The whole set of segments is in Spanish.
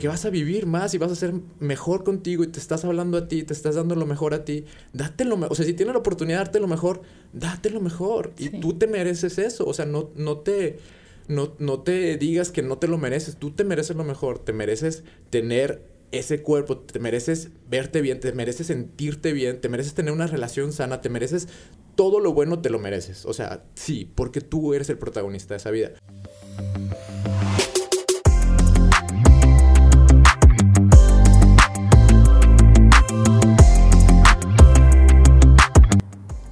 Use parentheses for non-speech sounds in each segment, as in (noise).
porque vas a vivir más y vas a ser mejor contigo y te estás hablando a ti, te estás dando lo mejor a ti. Date lo mejor. O sea, si tienes la oportunidad de darte lo mejor, date lo mejor. Y tú te mereces eso. O sea, no, no te. No, no te digas que no te lo mereces. Tú te mereces lo mejor. Te mereces tener ese cuerpo, te mereces verte bien, te mereces sentirte bien, te mereces tener una relación sana, te mereces todo lo bueno, te lo mereces. O sea, sí, porque tú eres el protagonista de esa vida.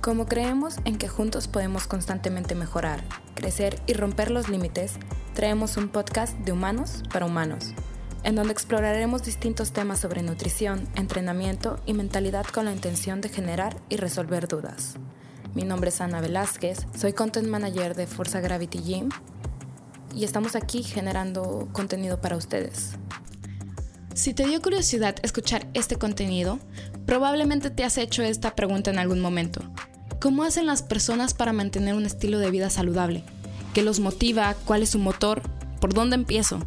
Como creemos en que juntos podemos constantemente mejorar, crecer y romper los límites, traemos un podcast de humanos para humanos, en donde exploraremos distintos temas sobre nutrición, entrenamiento y mentalidad con la intención de generar y resolver dudas. Mi nombre es Ana Velázquez, soy Content Manager de Forza Gravity Gym y estamos aquí generando contenido para ustedes. Si te dio curiosidad escuchar este contenido, probablemente te has hecho esta pregunta en algún momento. ¿Cómo hacen las personas para mantener un estilo de vida saludable? ¿Qué los motiva? ¿Cuál es su motor? ¿Por dónde empiezo?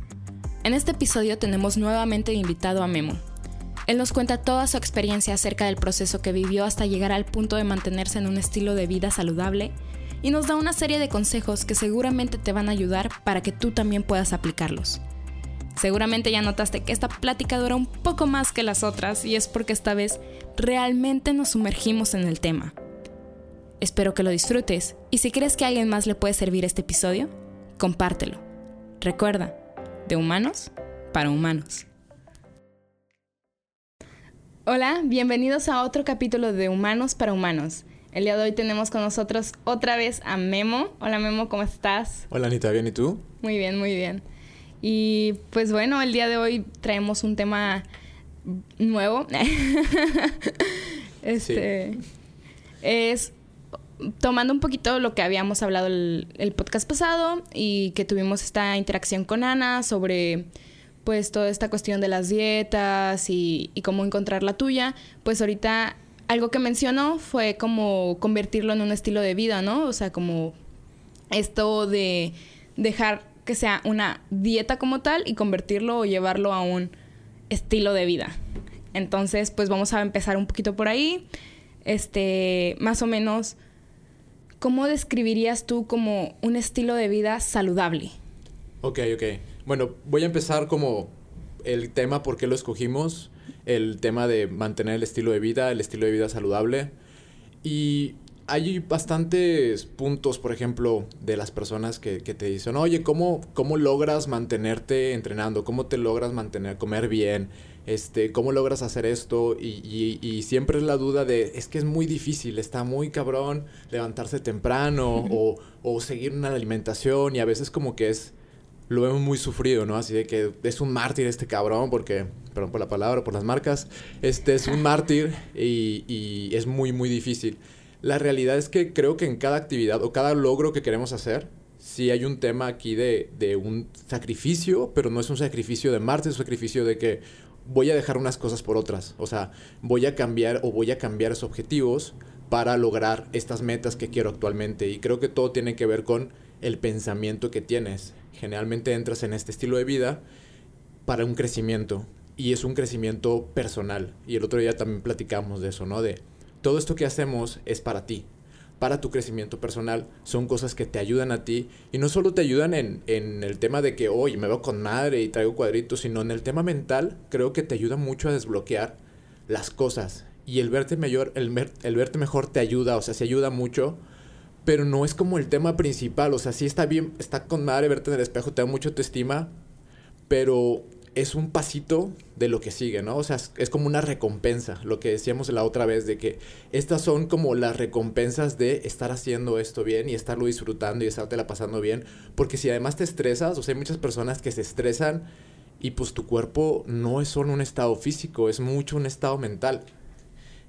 En este episodio tenemos nuevamente invitado a Memo. Él nos cuenta toda su experiencia acerca del proceso que vivió hasta llegar al punto de mantenerse en un estilo de vida saludable y nos da una serie de consejos que seguramente te van a ayudar para que tú también puedas aplicarlos. Seguramente ya notaste que esta plática dura un poco más que las otras y es porque esta vez realmente nos sumergimos en el tema. Espero que lo disfrutes y si crees que a alguien más le puede servir este episodio, compártelo. Recuerda, de humanos para humanos. Hola, bienvenidos a otro capítulo de Humanos para Humanos. El día de hoy tenemos con nosotros otra vez a Memo. Hola Memo, ¿cómo estás? Hola Anita, ¿bien y tú? Muy bien, muy bien. Y pues bueno, el día de hoy traemos un tema nuevo. (laughs) este es tomando un poquito lo que habíamos hablado el, podcast pasado y que tuvimos esta interacción con Ana sobre pues toda esta cuestión de las dietas y, y cómo encontrar la tuya, pues ahorita algo que mencionó fue como convertirlo en un estilo de vida, ¿no? O sea, como esto de dejar que sea una dieta como tal y convertirlo o llevarlo a un estilo de vida. Entonces, pues vamos a empezar un poquito por ahí. Este, más o menos, ¿cómo describirías tú como un estilo de vida saludable? Ok, ok. Bueno, voy a empezar como el tema por qué lo escogimos, el tema de mantener el estilo de vida, el estilo de vida saludable. Y hay bastantes puntos, por ejemplo, de las personas que, te dicen, oye, ¿cómo, ¿cómo logras mantenerte entrenando? ¿Cómo te logras mantener, comer bien? Este, ¿Cómo logras hacer esto? Y, y, siempre es la duda de, es que es muy difícil, está muy cabrón levantarse temprano o, o seguir una alimentación y a veces como que es lo vemos muy sufrido, ¿no? Así de que es un mártir este cabrón, porque, perdón por la palabra, por las marcas, este es un (laughs) mártir y, y, es muy, muy difícil. La realidad es que creo que en cada actividad o cada logro que queremos hacer, sí hay un tema aquí de, de un sacrificio, pero no es un sacrificio de Marte, es un sacrificio de que voy a dejar unas cosas por otras. O sea, voy a cambiar o voy a cambiar esos objetivos para lograr estas metas que quiero actualmente. Y creo que todo tiene que ver con el pensamiento que tienes. Generalmente entras en este estilo de vida para un crecimiento. Y es un crecimiento personal. Y el otro día también platicamos de eso, ¿no? De todo esto que hacemos es para ti, para tu crecimiento personal, son cosas que te ayudan a ti y no solo te ayudan en, el tema de que hoy me veo con madre y traigo cuadritos, sino en el tema mental, creo que te ayuda mucho a desbloquear las cosas y el verte mejor, el, el verte mejor te ayuda, o sea, se ayuda mucho, pero no es como el tema principal, o sea, sí está bien, está con madre verte en el espejo, te da mucho autoestima, pero es un pasito de lo que sigue, ¿no? O sea, es, como una recompensa, lo que decíamos la otra vez, de que estas son como las recompensas de estar haciendo esto bien y estarlo disfrutando y estártela pasando bien, porque si además te estresas, o sea, hay muchas personas que se estresan y pues tu cuerpo no es solo un estado físico, es mucho un estado mental.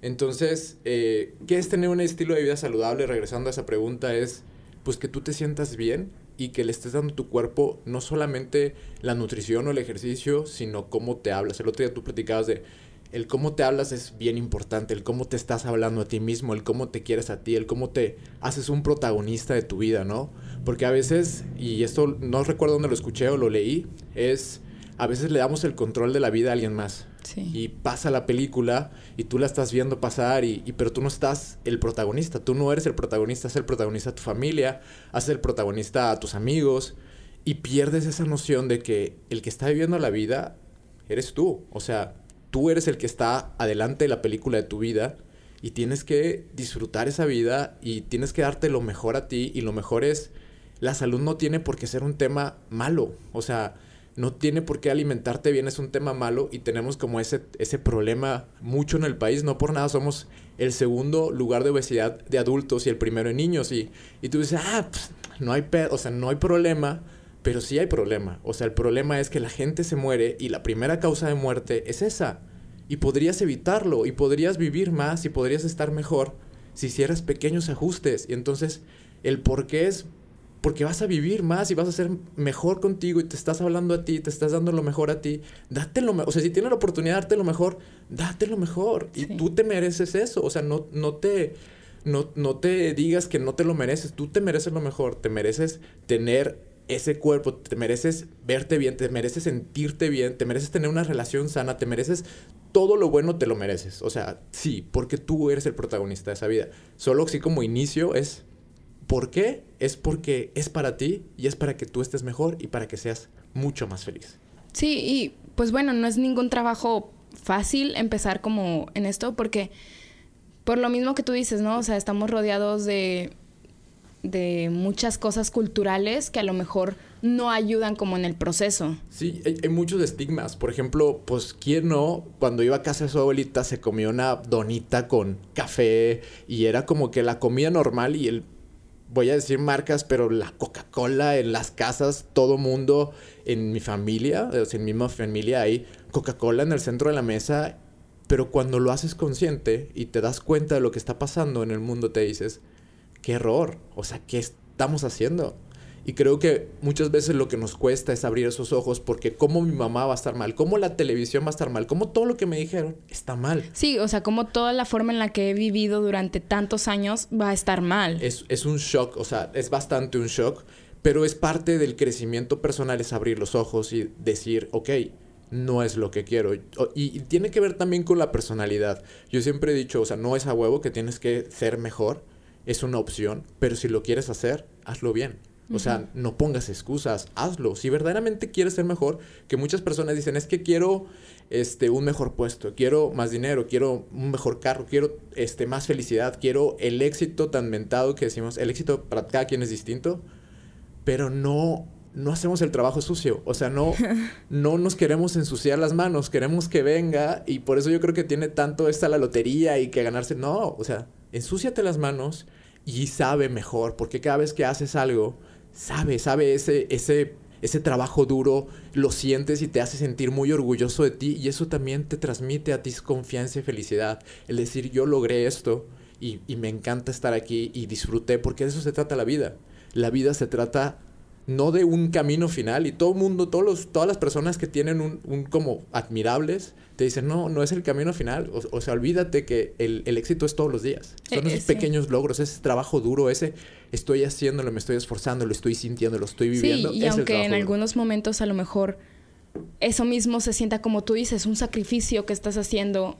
Entonces, eh, ¿qué es tener un estilo de vida saludable? Regresando a esa pregunta, es pues que tú te sientas bien y que le estés dando a tu cuerpo no solamente la nutrición o el ejercicio, sino cómo te hablas. El otro día tú platicabas de el cómo te hablas es bien importante, el cómo te estás hablando a ti mismo, el cómo te quieres a ti, el cómo te haces un protagonista de tu vida, ¿no? Porque a veces, y esto no recuerdo dónde lo escuché o lo leí, es a veces le damos el control de la vida a alguien más. Y pasa la película y tú la estás viendo pasar, y, pero tú no estás el protagonista, tú no eres el protagonista, es el protagonista a tu familia, haces el protagonista a tus amigos y pierdes esa noción de que el que está viviendo la vida eres tú. O sea, tú eres el que está adelante de la película de tu vida y tienes que disfrutar esa vida y tienes que darte lo mejor a ti y lo mejor es, la salud no tiene por qué ser un tema malo. O sea, no tiene por qué alimentarte bien, es un tema malo y tenemos como ese, ese problema mucho en el país. No por nada somos el segundo lugar de obesidad de adultos y el primero en niños. Y, y tú dices, ah, pues, no hay o sea, no hay problema, pero sí hay problema. O sea, el problema es que la gente se muere y la primera causa de muerte es esa. Y podrías evitarlo y podrías vivir más y podrías estar mejor si hicieras pequeños ajustes. Y entonces el por qué es porque vas a vivir más y vas a ser mejor contigo y te estás hablando a ti, te estás dando lo mejor a ti, date lo mejor, o sea, si tienes la oportunidad de darte lo mejor, date lo mejor y tú te mereces eso, o sea, no, no te... No, no te digas que no te lo mereces, tú te mereces lo mejor, te mereces tener ese cuerpo, te mereces verte bien, te mereces sentirte bien, te mereces tener una relación sana, te mereces todo lo bueno, te lo mereces. O sea, sí, porque tú eres el protagonista de esa vida. Solo así como inicio es ¿Por qué? Es porque es para ti y es para que tú estés mejor y para que seas mucho más feliz. Sí, y pues bueno, no es ningún trabajo fácil empezar como en esto porque por lo mismo que tú dices, ¿no? O sea, estamos rodeados de, de muchas cosas culturales que a lo mejor no ayudan como en el proceso. Sí, hay, hay, muchos estigmas. Por ejemplo, pues, ¿quién no? Cuando iba a casa de su abuelita se comió una donita con café y era como que la comida normal y el voy a decir marcas, pero la Coca-Cola en las casas, todo mundo en mi familia, o sea, en mi misma familia hay Coca-Cola en el centro de la mesa, pero cuando lo haces consciente y te das cuenta de lo que está pasando en el mundo, te dices, qué error, o sea, ¿qué estamos haciendo? Y creo que muchas veces lo que nos cuesta es abrir esos ojos porque cómo mi mamá va a estar mal, cómo la televisión va a estar mal, cómo todo lo que me dijeron está mal. Sí, o sea, como toda la forma en la que he vivido durante tantos años va a estar mal. Es, es un shock, o sea, es bastante un shock, pero es parte del crecimiento personal, es abrir los ojos y decir, ok, no es lo que quiero. Y, y, tiene que ver también con la personalidad. Yo siempre he dicho, o sea, no es a huevo que tienes que ser mejor, es una opción, pero si lo quieres hacer, hazlo bien. O sea, no pongas excusas, hazlo. Si verdaderamente quieres ser mejor, que muchas personas dicen, es que quiero este, un mejor puesto, quiero más dinero, quiero un mejor carro, quiero este, más felicidad, quiero el éxito tan mentado que decimos, el éxito para cada quien es distinto, pero no, no hacemos el trabajo sucio. O sea, no, (laughs) no nos queremos ensuciar las manos, queremos que venga y por eso yo creo que tiene tanto esta la lotería y que ganarse. No, o sea, ensúciate las manos y sabe mejor, porque cada vez que haces algo, sabe, sabe ese, ese, ese trabajo duro, lo sientes y te hace sentir muy orgulloso de ti y eso también te transmite a ti confianza y felicidad. El decir yo logré esto y, y me encanta estar aquí y disfruté, porque de eso se trata la vida. La vida se trata no de un camino final y todo el mundo, todos los, todas las personas que tienen un, un, como admirables, te dicen, no, no es el camino final, o, sea, olvídate que el, el, éxito es todos los días, son e, esos pequeños logros, ese trabajo duro, ese estoy haciéndolo, me estoy esforzando, lo estoy sintiendo, lo estoy viviendo. Sí, y aunque en algunos momentos a lo mejor eso mismo se sienta como tú dices, un sacrificio que estás haciendo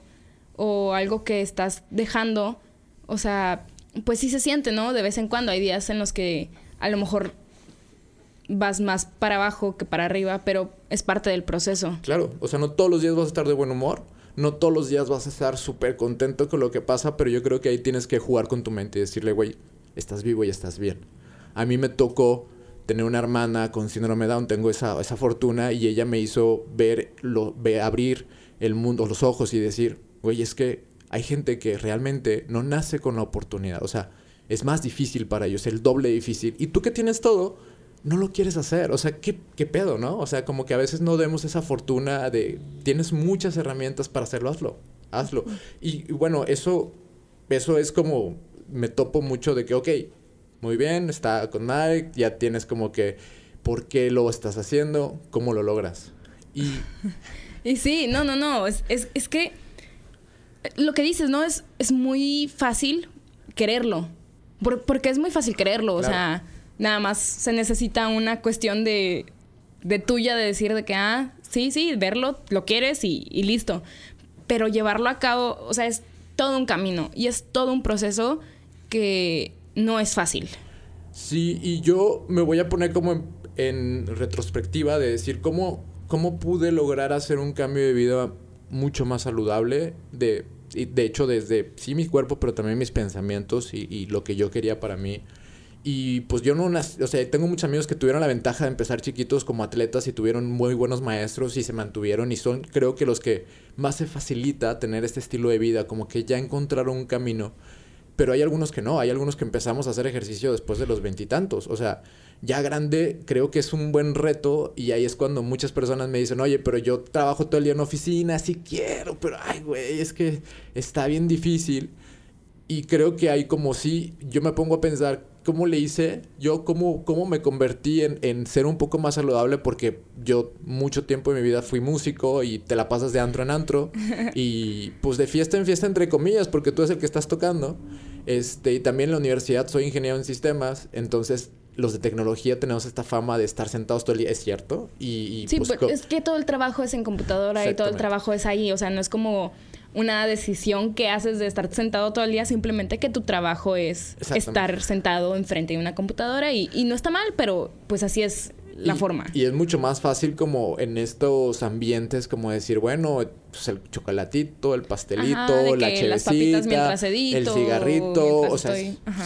o algo que estás dejando, o sea, pues sí se siente, ¿no? De vez en cuando hay días en los que a lo mejor vas más para abajo que para arriba, pero es parte del proceso. Claro, o sea, no todos los días vas a estar de buen humor, no todos los días vas a estar súper contento con lo que pasa, pero yo creo que ahí tienes que jugar con tu mente y decirle, güey, estás vivo y estás bien. A mí me tocó tener una hermana con síndrome Down, tengo esa, esa fortuna y ella me hizo ver, lo, abrir el mundo, los ojos y decir, güey, es que hay gente que realmente no nace con la oportunidad, o sea, es más difícil para ellos, el doble difícil. Y tú que tienes todo, no lo quieres hacer. O sea, ¿qué, ¿qué, pedo, no? O sea, como que a veces no demos esa fortuna de tienes muchas herramientas para hacerlo, hazlo. Hazlo. Y, bueno, eso, eso es como, me topo mucho de que, ok, muy bien, está con Mike, ya tienes como que, ¿por qué lo estás haciendo? ¿Cómo lo logras? Y... (laughs) y sí, no, no, no, es, es, es que lo que dices, ¿no? Es, es muy fácil quererlo. porque es muy fácil quererlo, o sea Nada más se necesita una cuestión de, de tuya de decir de que, ah, sí, sí, verlo, lo quieres y, listo. Pero llevarlo a cabo, o sea, es todo un camino y es todo un proceso que no es fácil. Sí, y yo me voy a poner como en, retrospectiva de decir cómo, cómo pude lograr hacer un cambio de vida mucho más saludable, de, de hecho desde, sí, mi cuerpo, pero también mis pensamientos y, y lo que yo quería para mí. Y pues yo no nací, o sea, tengo muchos amigos que tuvieron la ventaja de empezar chiquitos como atletas y tuvieron muy buenos maestros y se mantuvieron y son creo que los que más se facilita tener este estilo de vida, como que ya encontraron un camino. Pero hay algunos que no, hay algunos que empezamos a hacer ejercicio después de los veintitantos. O sea, ya grande creo que es un buen reto y ahí es cuando muchas personas me dicen, oye, pero yo trabajo todo el día en oficina, sí quiero, pero ay, güey, es que está bien difícil. Y creo que hay como si yo me pongo a pensar cómo le hice, yo cómo, cómo me convertí en, en, ser un poco más saludable porque yo mucho tiempo en mi vida fui músico y te la pasas de antro en antro. (laughs) Y pues de fiesta en fiesta entre comillas porque tú eres el que estás tocando. Este, y también en la universidad soy ingeniero en sistemas, entonces los de tecnología tenemos esta fama de estar sentados todo el día, es cierto. Y, y sí, pues, es que todo el trabajo es en computadora y todo el trabajo es ahí, o sea, no es como una decisión que haces de estar sentado todo el día, simplemente que tu trabajo es estar sentado enfrente de una computadora y, y, no está mal, pero pues así es la y, forma. Y es mucho más fácil como en estos ambientes como decir, bueno, pues el chocolatito, el pastelito, Ajá, la chevecita, edito, el cigarrito, o sea,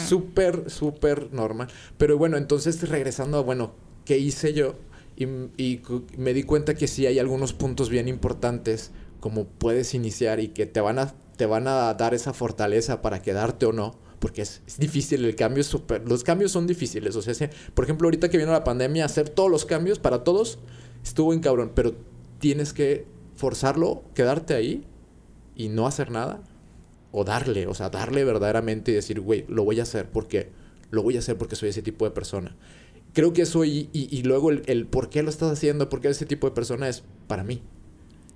súper, súper normal. Pero bueno, entonces regresando a, bueno, ¿qué hice yo? Y, y me di cuenta que sí hay algunos puntos bien importantes como puedes iniciar y que te van a, te van a dar esa fortaleza para quedarte o no. Porque es, difícil, el cambio es. Los cambios son difíciles. O sea, por ejemplo, ahorita que vino la pandemia, hacer todos los cambios para todos estuvo en cabrón. Pero tienes que forzarlo, quedarte ahí y no hacer nada. O darle, o sea, darle verdaderamente y decir, güey, lo voy a hacer porque lo voy a hacer porque soy ese tipo de persona. Creo que eso y, y, luego el, el por qué lo estás haciendo, porque ese tipo de persona es para mí.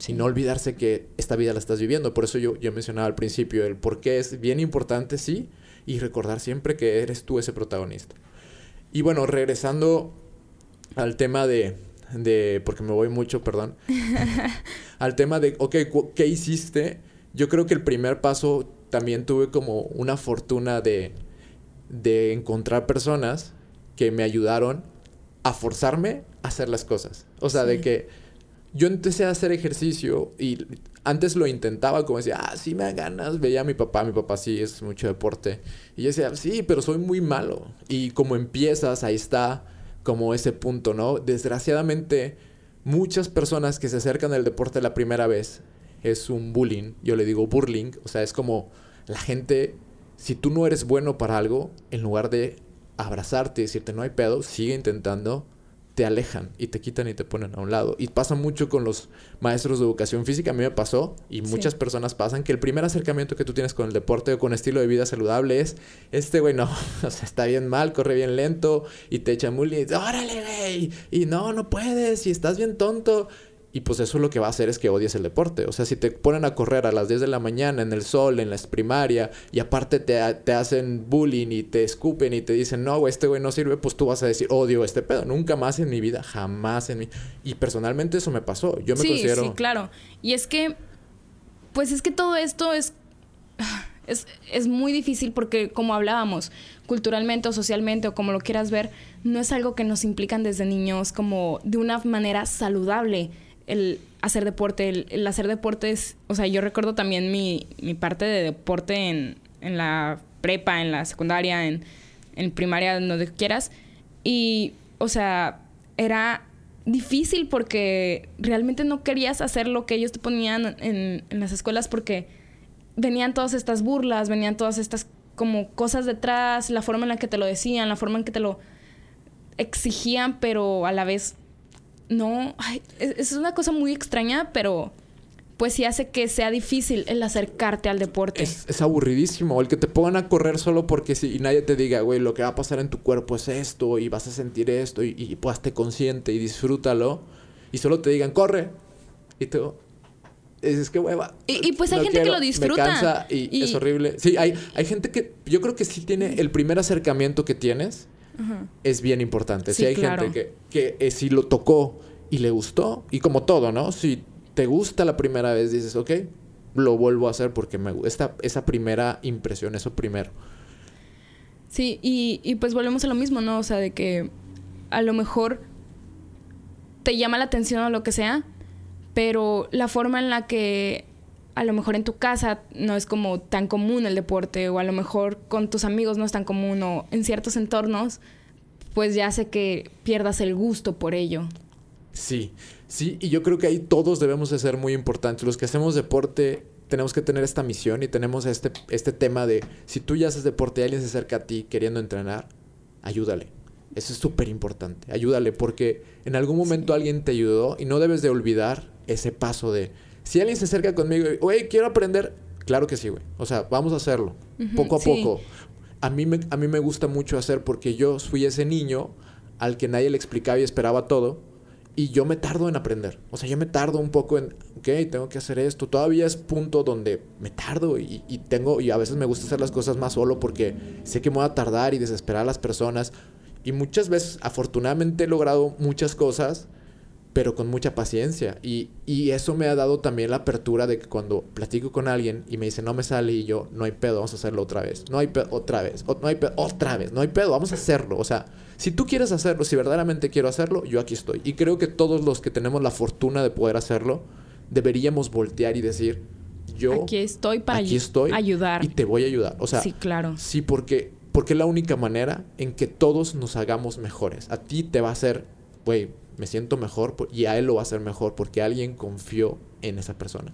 No olvidarse que esta vida la estás viviendo. Por eso yo, yo mencionaba al principio el por qué es bien importante, sí, y recordar siempre que eres tú ese protagonista. Y bueno, regresando al tema de, de porque me voy mucho, perdón, (laughs) al tema de, ok, ¿qué hiciste? Yo creo que el primer paso también tuve como una fortuna de, de encontrar personas que me ayudaron a forzarme a hacer las cosas. O sea, sí. de que yo empecé a hacer ejercicio y antes lo intentaba como decía, ah, sí me da ganas, veía a mi papá, mi papá sí es mucho deporte. Y yo decía, sí, pero soy muy malo. Y como empiezas, ahí está como ese punto, ¿no? Desgraciadamente, muchas personas que se acercan al deporte la primera vez es un bullying, yo le digo burling, o sea, es como la gente, si tú no eres bueno para algo, en lugar de abrazarte y decirte no hay pedo, sigue intentando te alejan y te quitan y te ponen a un lado. Y pasa mucho con los maestros de educación física. A mí me pasó y muchas sí. personas pasan que el primer acercamiento que tú tienes con el deporte o con estilo de vida saludable es, este güey no, (laughs) o sea, está bien mal, corre bien lento y te echa muy y órale, güey, y no, no puedes y estás bien tonto. Y pues eso lo que va a hacer es que odies el deporte. O sea, si te ponen a correr a las 10 de la mañana en el sol, en la primaria, y aparte te, te hacen bullying y te escupen y te dicen, no, este güey no sirve, pues tú vas a decir, odio este pedo. Nunca más en mi vida, jamás en mi... Y personalmente eso me pasó. Yo me sí, considero... Sí, claro. Y es que, pues es que todo esto es... (sighs) Es, es muy difícil porque, como hablábamos, culturalmente o socialmente o como lo quieras ver, no es algo que nos implican desde niños como de una manera saludable el hacer deporte, el, hacer deporte es, o sea, yo recuerdo también mi, mi parte de deporte en, en, la prepa, en la secundaria, en, en primaria, donde quieras, y, o sea, era difícil porque realmente no querías hacer lo que ellos te ponían en, en las escuelas porque venían todas estas burlas, venían todas estas como cosas detrás, la forma en la que te lo decían, la forma en que te lo exigían, pero a la vez no, ay, es, es, una cosa muy extraña, pero pues sí hace que sea difícil el acercarte al deporte. Es, es aburridísimo, el que te pongan a correr solo porque si y nadie te diga, güey, lo que va a pasar en tu cuerpo es esto y vas a sentir esto y, y pues te consciente y disfrútalo y solo te digan, corre. Y tú, es que hueva. Y, y pues hay no gente quiero, que lo disfruta. Me cansa y, y, es horrible. Sí, hay, hay gente que yo creo que sí tiene el primer acercamiento que tienes. Uh -huh. Es bien importante. Sí, sí hay claro. gente que, que eh, si lo tocó y le gustó. Y como todo, ¿no? Si te gusta la primera vez, dices, ok, lo vuelvo a hacer porque me gusta esa primera impresión, eso primero. Sí, y, y pues volvemos a lo mismo, ¿no? O sea, de que a lo mejor te llama la atención o lo que sea, pero la forma en la que a lo mejor en tu casa no es como tan común el deporte o a lo mejor con tus amigos no es tan común o en ciertos entornos, pues ya hace que pierdas el gusto por ello. Sí, sí, y yo creo que ahí todos debemos de ser muy importantes. Los que hacemos deporte tenemos que tener esta misión y tenemos este, este tema de si tú ya haces deporte y alguien se acerca a ti queriendo entrenar, ayúdale. Eso es súper importante. Ayúdale porque en algún momento alguien te ayudó y no debes de olvidar ese paso de si alguien se acerca conmigo y, güey, quiero aprender, claro que sí, güey. O sea, vamos a hacerlo, poco a poco. A mí, me, a mí me gusta mucho hacer porque yo fui ese niño al que nadie le explicaba y esperaba todo y yo me tardo en aprender. O sea, yo me tardo un poco en, ok, tengo que hacer esto. Todavía es punto donde me tardo y, y, tengo, y a veces me gusta hacer las cosas más solo porque sé que me voy a tardar y desesperar a las personas. Y muchas veces, afortunadamente, he logrado muchas cosas, pero con mucha paciencia. Y, y eso me ha dado también la apertura de que cuando platico con alguien y me dice, no me sale, y yo, no hay pedo, vamos a hacerlo otra vez. No hay pedo, otra vez. no hay pedo, otra vez. No hay pedo, vamos a hacerlo. O sea si tú quieres hacerlo, si verdaderamente quiero hacerlo, yo aquí estoy. Y creo que todos los que tenemos la fortuna de poder hacerlo, deberíamos voltear y decir, yo aquí estoy para aquí estoy ayudar. Y te voy a ayudar. O sea, sí, claro. Sí, porque, porque es la única manera en que todos nos hagamos mejores. A ti te va a hacer, güey, me siento mejor y a él lo va a hacer mejor porque alguien confió en esa persona.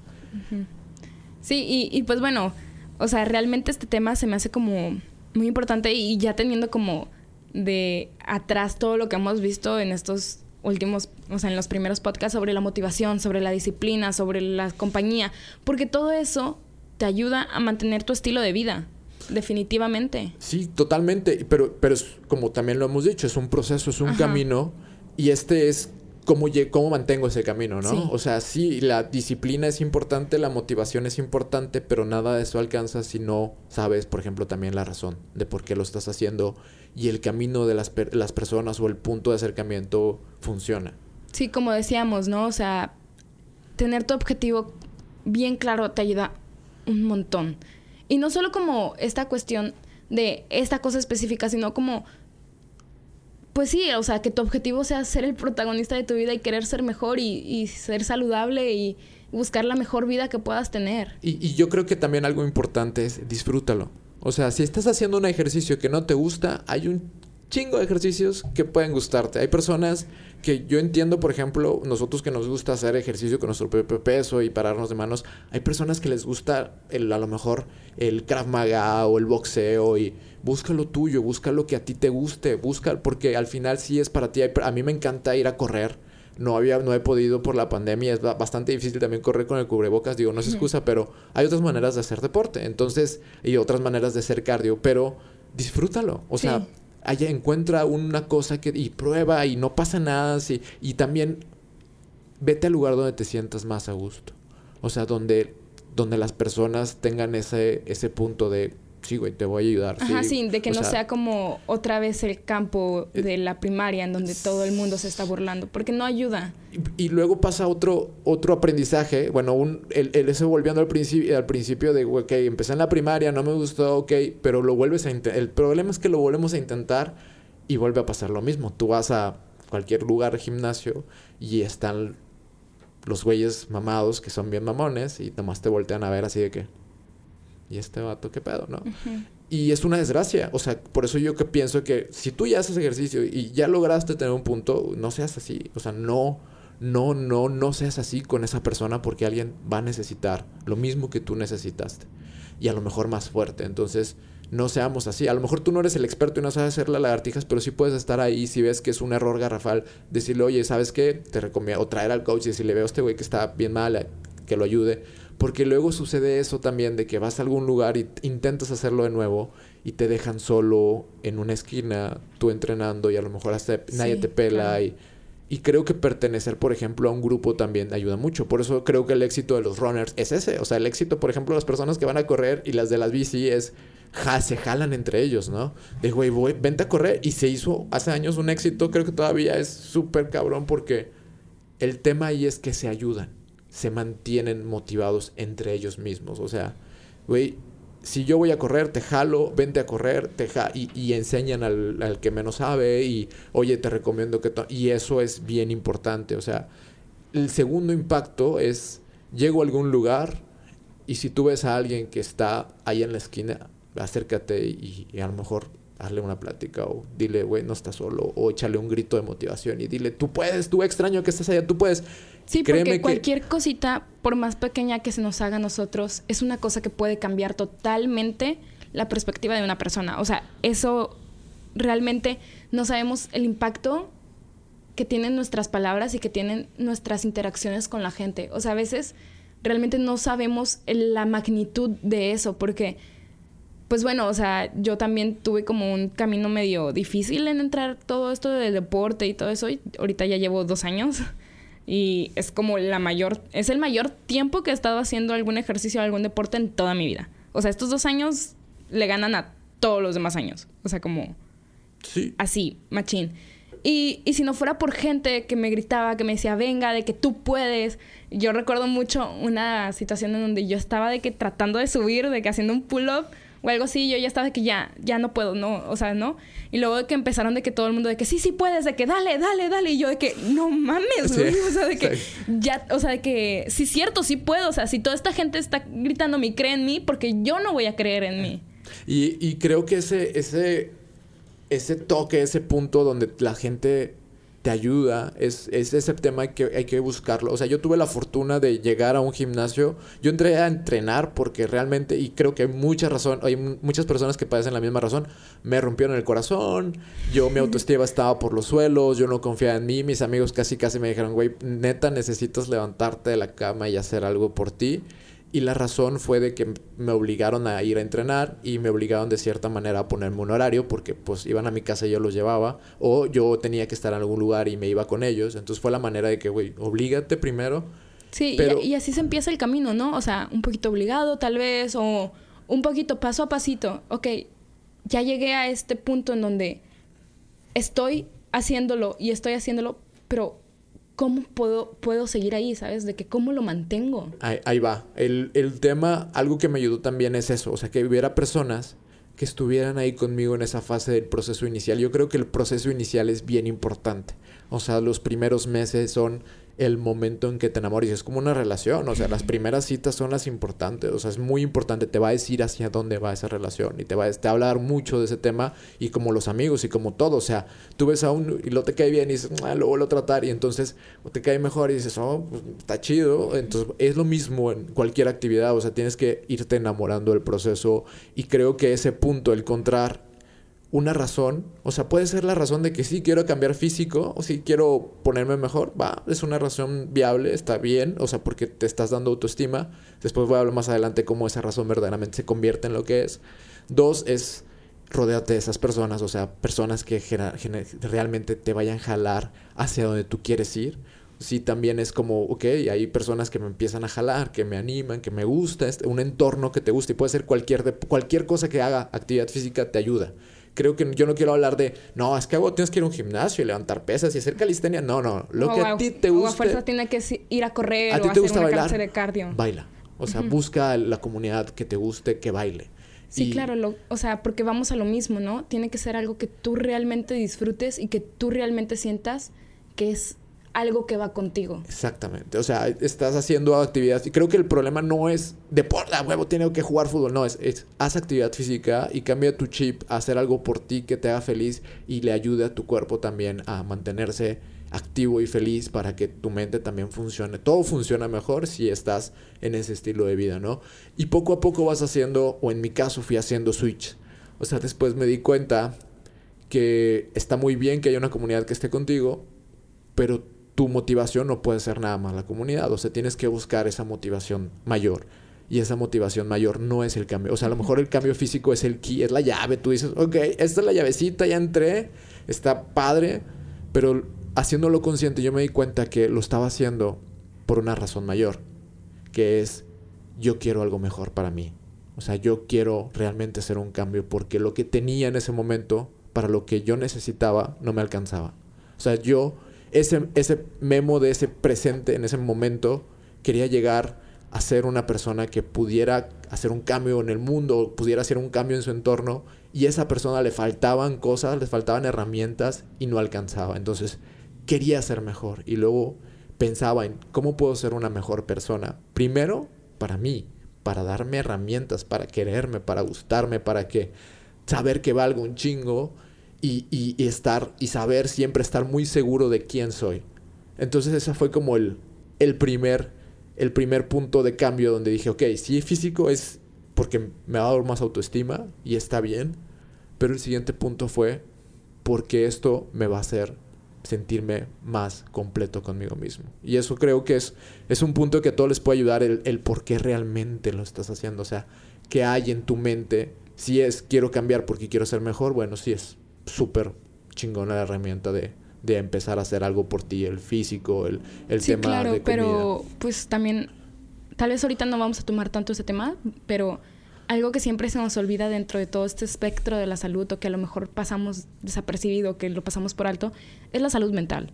Sí, y, y pues bueno, o sea, realmente este tema se me hace como muy importante y ya teniendo como de atrás todo lo que hemos visto en estos últimos, o sea, en los primeros podcasts sobre la motivación, sobre la disciplina, sobre la compañía, porque todo eso te ayuda a mantener tu estilo de vida. Definitivamente. Sí, totalmente. Pero, pero es, como también lo hemos dicho, es un proceso, es un camino. Y este es cómo, cómo mantengo ese camino, ¿no? O sea, sí, la disciplina es importante, la motivación es importante, pero nada de eso alcanza si no sabes, por ejemplo, también la razón de por qué lo estás haciendo y el camino de las, las personas o el punto de acercamiento funciona. Sí, como decíamos, ¿no? O sea, tener tu objetivo bien claro te ayuda un montón. Y no solo como esta cuestión de esta cosa específica, sino como, pues sí, o sea, que tu objetivo sea ser el protagonista de tu vida y querer ser mejor y, y ser saludable y buscar la mejor vida que puedas tener. Y, y yo creo que también algo importante es disfrútalo. O sea, si estás haciendo un ejercicio que no te gusta, hay un chingo de ejercicios que pueden gustarte. Hay personas que yo entiendo, por ejemplo, nosotros que nos gusta hacer ejercicio con nuestro propio peso y pararnos de manos, hay personas que les gusta el, a lo mejor el Krav Maga o el boxeo y busca lo tuyo, busca lo que a ti te guste, busca porque al final sí es para ti. A mí me encanta ir a correr. No había, no he podido por la pandemia, es bastante difícil también correr con el cubrebocas, digo, no es excusa, pero hay otras maneras de hacer deporte, entonces, y otras maneras de hacer cardio, pero disfrútalo, o sea, allá encuentra una cosa que, y prueba y no pasa nada, sí, y también vete al lugar donde te sientas más a gusto, o sea, donde, donde las personas tengan ese, ese punto de sí, güey, te voy a ayudar. Ajá, sí, de que no sea, como otra vez el campo eh, de la primaria en donde todo el mundo se está burlando, porque no ayuda. Y, luego pasa otro, otro aprendizaje, bueno, un, el, el eso volviendo al principio, al principio de, ok, empecé en la primaria, no me gustó, ok, pero lo vuelves a intentar. El problema es que lo volvemos a intentar y vuelve a pasar lo mismo. Tú vas a cualquier lugar, gimnasio, y están los güeyes mamados que son bien mamones y nomás te voltean a ver así de que ¿y este vato qué pedo, no? Y es una desgracia, o sea, por eso yo que pienso que si tú ya haces ejercicio y ya lograste tener un punto, no seas así, o sea, no, no, no, no seas así con esa persona porque alguien va a necesitar lo mismo que tú necesitaste y a lo mejor más fuerte, entonces no seamos así. A lo mejor tú no eres el experto y no sabes hacer las lagartijas, pero sí puedes estar ahí si ves que es un error garrafal, decirle, oye, ¿sabes qué? Te recomiendo, o traer al coach y decirle, veo a este güey que está bien mal, que lo ayude porque luego sucede eso también de que vas a algún lugar y intentas hacerlo de nuevo y te dejan solo en una esquina, tú entrenando y a lo mejor hasta nadie te pela y, y creo que pertenecer, por ejemplo, a un grupo también ayuda mucho. Por eso creo que el éxito de los runners es ese. O sea, el éxito, por ejemplo, de las personas que van a correr y las de las bici es ja, se jalan entre ellos, ¿no? De güey, vente a correr. Y se hizo hace años un éxito, creo que todavía es súper cabrón porque el tema ahí es que se ayudan, se mantienen motivados entre ellos mismos. O sea, güey, si yo voy a correr, te jalo, vente a correr, te y, enseñan al, que menos sabe y, oye, te recomiendo que... Y eso es bien importante. O sea, el segundo impacto es, llego a algún lugar y si tú ves a alguien que está ahí en la esquina, acércate y, a lo mejor darle una plática o dile, güey, no estás solo, o échale un grito de motivación y dile, tú puedes, tú extraño que estés allá, tú puedes. Sí, porque cualquier cosita, por más pequeña que se nos haga a nosotros, es una cosa que puede cambiar totalmente la perspectiva de una persona. O sea, eso realmente no sabemos el impacto que tienen nuestras palabras y que tienen nuestras interacciones con la gente. O sea, a veces realmente no sabemos la magnitud de eso, porque pues bueno, o sea, yo también tuve como un camino medio difícil en entrar todo esto del deporte y todo eso. Y ahorita ya llevo dos años y es como la mayor, es el mayor tiempo que he estado haciendo algún ejercicio o algún deporte en toda mi vida. O sea, estos dos años le ganan a todos los demás años. O sea, como... Sí. Así, machín. Y, y si no fuera por gente que me gritaba, que me decía, venga, de que tú puedes. Yo recuerdo mucho una situación en donde yo estaba de que tratando de subir, de que haciendo un pull-up o algo así, yo ya estaba de que ya, ya no puedo, no, o sea, ¿no? Y luego de que empezaron de que todo el mundo de que sí, sí puedes, de que dale, dale, dale, y yo de que no mames, güey, o sea, de que ya, o sea, de que sí, cierto, sí puedo, o sea, si toda esta gente está gritando mi cree en mí, porque yo no voy a creer en mí. Y, y creo que ese, ese, ese toque, ese punto donde la gente te ayuda, es, es, ese tema que hay que buscarlo. O sea, yo tuve la fortuna de llegar a un gimnasio, yo entré a entrenar porque realmente, y creo que hay mucha razón, hay muchas personas que padecen la misma razón, me rompieron el corazón, yo mi autoestima estaba por los suelos, yo no confiaba en mí, mis amigos casi casi me dijeron, güey, neta necesitas levantarte de la cama y hacer algo por ti. Y la razón fue de que me obligaron a ir a entrenar y me obligaron de cierta manera a ponerme un horario porque pues iban a mi casa y yo los llevaba o yo tenía que estar en algún lugar y me iba con ellos. Entonces fue la manera de que, güey, oblígate primero. Sí, y, así se empieza el camino, ¿no? O sea, un poquito obligado tal vez o un poquito paso a pasito. Ok, ya llegué a este punto en donde estoy haciéndolo y estoy haciéndolo, pero ¿cómo puedo, puedo seguir ahí, sabes? De que cómo lo mantengo. Ahí, va. El, el, tema, algo que me ayudó también es eso, o sea, que hubiera personas que estuvieran ahí conmigo en esa fase del proceso inicial. Yo creo que el proceso inicial es bien importante. O sea, los primeros meses son el momento en que te enamores. Es como una relación, o sea, las primeras citas son las importantes, o sea, es muy importante, te va a decir hacia dónde va esa relación y te va, a, te va a hablar mucho de ese tema y como los amigos y como todo, o sea, tú ves a uno y lo te cae bien y dices, ah, lo vuelvo a tratar y entonces te cae mejor y dices, oh, pues, está chido, entonces es lo mismo en cualquier actividad, o sea, tienes que irte enamorando del proceso y creo que ese punto, el encontrar una razón, o sea, puede ser la razón de que sí quiero cambiar físico o sí quiero ponerme mejor, va, es una razón viable, está bien, o sea, porque te estás dando autoestima. Después voy a hablar más adelante cómo esa razón verdaderamente se convierte en lo que es. Dos es rodearte de esas personas, o sea, personas que realmente te vayan a jalar hacia donde tú quieres ir. Sí, también es como, ok, hay personas que me empiezan a jalar, que me animan, que me gusta, un entorno que te gusta y puede ser cualquier, cualquier cosa que haga actividad física te ayuda creo que yo no quiero hablar de, no, es que tienes que ir a un gimnasio y levantar pesas y hacer calistenia. No, no. Lo que a, ti te gusta. O a fuerza tiene que ir a correr o hacer una bailar, de cardio. Baila. O sea, busca la comunidad que te guste, que baile. Sí, claro, o sea, porque vamos a lo mismo, ¿no? Tiene que ser algo que tú realmente disfrutes y que tú realmente sientas que es algo que va contigo. Exactamente. O sea, estás haciendo actividad. Y creo que el problema no es deporte, huevo, tiene que jugar fútbol. No, es, es, haz actividad física y cambia tu chip a hacer algo por ti que te haga feliz y le ayude a tu cuerpo también a mantenerse activo y feliz para que tu mente también funcione. Todo funciona mejor si estás en ese estilo de vida, ¿no? Y poco a poco vas haciendo, o en mi caso fui haciendo switch. O sea, después me di cuenta que está muy bien que haya una comunidad que esté contigo, pero tu motivación no puede ser nada más la comunidad. O sea, tienes que buscar esa motivación mayor. Y esa motivación mayor no es el cambio. O sea, a lo mejor el cambio físico es el key, es la llave. Tú dices, ok, esta es la llavecita, ya entré, está padre. Pero haciéndolo consciente, yo me di cuenta que lo estaba haciendo por una razón mayor. Que es, yo quiero algo mejor para mí. O sea, yo quiero realmente hacer un cambio porque lo que tenía en ese momento, para lo que yo necesitaba, no me alcanzaba. O sea, yo ese, ese memo de ese presente, en ese momento, quería llegar a ser una persona que pudiera hacer un cambio en el mundo, pudiera hacer un cambio en su entorno, y a esa persona le faltaban cosas, le faltaban herramientas y no alcanzaba. Entonces, quería ser mejor. Y luego pensaba en cómo puedo ser una mejor persona. Primero, para mí, para darme herramientas, para quererme, para gustarme, para que saber que valgo un chingo y, estar y saber siempre estar muy seguro de quién soy. Entonces ese fue como el, el, primer, el primer punto de cambio donde dije, ok, si físico es porque me va a más autoestima y está bien, pero el siguiente punto fue porque esto me va a hacer sentirme más completo conmigo mismo. Y eso creo que es, es un punto que a todos les puede ayudar el, el por qué realmente lo estás haciendo. O sea, qué hay en tu mente. Si es quiero cambiar porque quiero ser mejor, bueno, sí es súper chingona la herramienta de, de, empezar a hacer algo por ti, el físico, el, el sí, tema claro, de comida. pero pues también, tal vez ahorita no vamos a tomar tanto ese tema, pero algo que siempre se nos olvida dentro de todo este espectro de la salud o que a lo mejor pasamos desapercibido, que lo pasamos por alto, es la salud mental.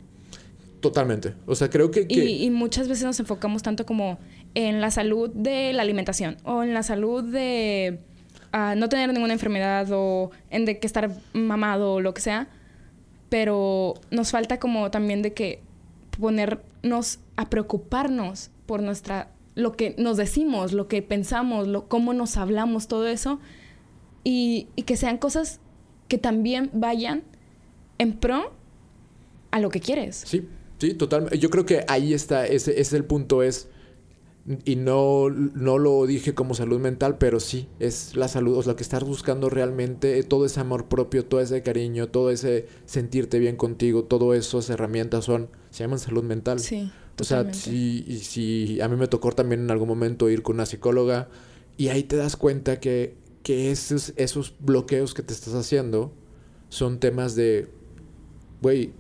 Totalmente. O sea, creo que... que... Y, y, muchas veces nos enfocamos tanto como en la salud de la alimentación o en la salud de no tener ninguna enfermedad o en de que estar mamado o lo que sea. Pero nos falta como también de que ponernos a preocuparnos por nuestra lo que nos decimos, lo que pensamos, lo, cómo nos hablamos, todo eso, y, y, que sean cosas que también vayan en pro a lo que quieres. Sí, sí, totalmente. Yo creo que ahí está, ese, ese es el punto, es, y no, no lo dije como salud mental, pero sí, es la salud, o sea, lo que estás buscando realmente, todo ese amor propio, todo ese cariño, todo ese sentirte bien contigo, todo esas herramientas son, se llaman salud mental. Sí. O sea, si, si a mí me tocó también en algún momento ir con una psicóloga y ahí te das cuenta que, que esos, esos bloqueos que te estás haciendo son temas de, güey,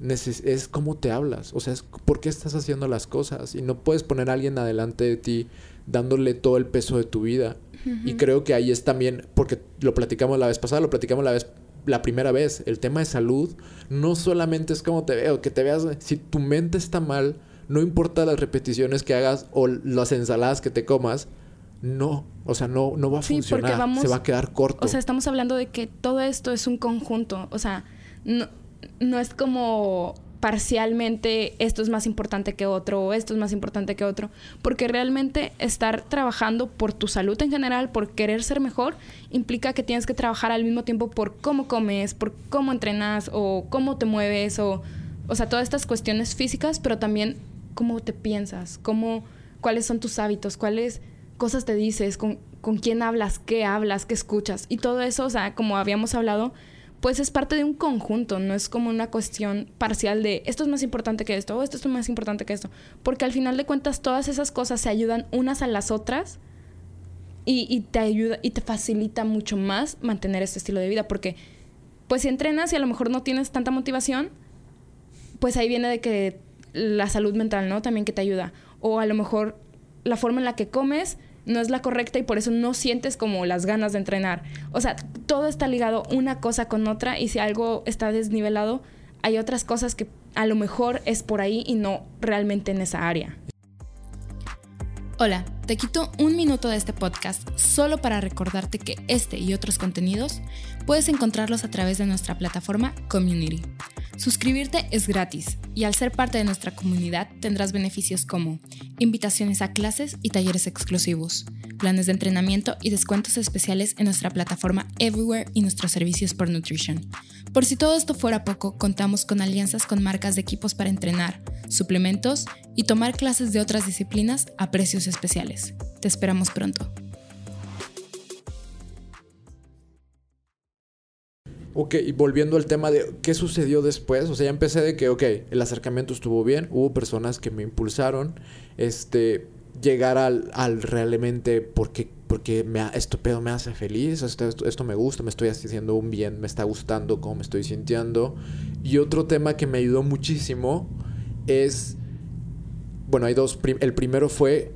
es cómo te hablas, o sea, es por qué estás haciendo las cosas y no puedes poner a alguien adelante de ti dándole todo el peso de tu vida. Uh -huh. Y creo que ahí es también, porque lo platicamos la vez pasada, lo platicamos la vez la primera vez, el tema de salud no solamente es como te veo, que te veas, si tu mente está mal, no importa las repeticiones que hagas o las ensaladas que te comas, no, o sea, no, no va a sí, funcionar, vamos, se va a quedar corto. O sea, estamos hablando de que todo esto es un conjunto, o sea, no, no es como parcialmente esto es más importante que otro o esto es más importante que otro, porque realmente estar trabajando por tu salud en general, por querer ser mejor, implica que tienes que trabajar al mismo tiempo por cómo comes, por cómo entrenas o cómo te mueves o, o sea, todas estas cuestiones físicas, pero también cómo te piensas, cómo, cuáles son tus hábitos, cuáles cosas te dices, con, con quién hablas, qué hablas, qué escuchas. Y todo eso, o sea, como habíamos hablado, pues es parte de un conjunto, no es como una cuestión parcial de esto es más importante que esto o esto es más importante que esto. Porque al final de cuentas todas esas cosas se ayudan unas a las otras y, y te ayuda y te facilita mucho más mantener este estilo de vida. Porque pues si entrenas y a lo mejor no tienes tanta motivación, pues ahí viene de que la salud mental, ¿no? También que te ayuda. O a lo mejor la forma en la que comes no es la correcta y por eso no sientes como las ganas de entrenar. O sea, todo está ligado una cosa con otra y si algo está desnivelado, hay otras cosas que a lo mejor es por ahí y no realmente en esa área. Hola, te quito un minuto de este podcast solo para recordarte que este y otros contenidos puedes encontrarlos a través de nuestra plataforma Community. Suscribirte es gratis y al ser parte de nuestra comunidad tendrás beneficios como invitaciones a clases y talleres exclusivos, planes de entrenamiento y descuentos especiales en nuestra plataforma Everywhere y nuestros servicios por Nutrition. Por si todo esto fuera poco, contamos con alianzas con marcas de equipos para entrenar, suplementos y tomar clases de otras disciplinas a precios especiales. Te esperamos pronto. Ok, y volviendo al tema de qué sucedió después, o sea, ya empecé de que, ok, el acercamiento estuvo bien, hubo personas que me impulsaron, este, llegar al, al realmente porque, porque me, esto pedo me hace feliz, esto, esto, esto, me gusta, me estoy haciendo un bien, me está gustando cómo me estoy sintiendo. Y otro tema que me ayudó muchísimo es, bueno, hay dos, el primero fue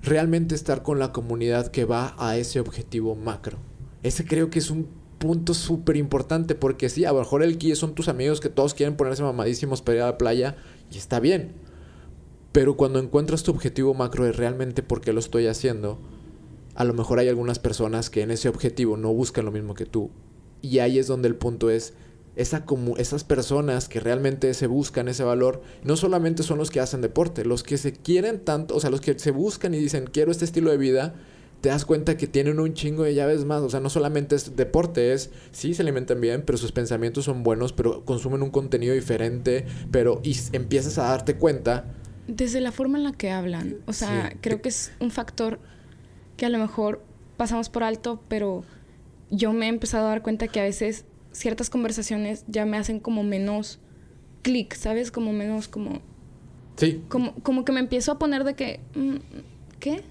realmente estar con la comunidad que va a ese objetivo macro. Ese creo que es un punto súper importante porque sí, a lo mejor el ki son tus amigos que todos quieren ponerse mamadísimos para ir a la playa y está bien. Pero cuando encuentras tu objetivo macro de realmente por qué lo estoy haciendo, a lo mejor hay algunas personas que en ese objetivo no buscan lo mismo que tú. Y ahí es donde el punto es, esa como, esas personas que realmente se buscan ese valor, no solamente son los que hacen deporte, los que se quieren tanto, o sea, los que se buscan y dicen, quiero este estilo de vida, te das cuenta que tienen un chingo de llaves más. O sea, no solamente es deporte, es, sí, se alimentan bien, pero sus pensamientos son buenos, pero consumen un contenido diferente, pero y empiezas a darte cuenta. Desde la forma en la que hablan. O sea, creo que es un factor que a lo mejor pasamos por alto, pero yo me he empezado a dar cuenta que a veces ciertas conversaciones ya me hacen como menos clic, ¿sabes? Como menos como... Sí. Como, como que me empiezo a poner de que... Mm, ¿Qué?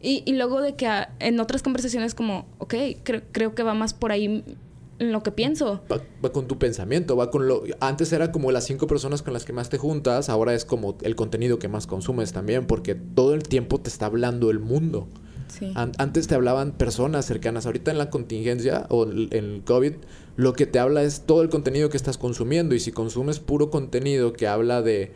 Y, y luego de que en otras conversaciones como, ok, creo que va más por ahí en lo que pienso. Va, va, con tu pensamiento, va con lo... Antes era como las cinco personas con las que más te juntas, ahora es como el contenido que más consumes también, porque todo el tiempo te está hablando el mundo antes te hablaban personas cercanas. Ahorita en la contingencia o en el COVID, lo que te habla es todo el contenido que estás consumiendo. Y si consumes puro contenido que habla de,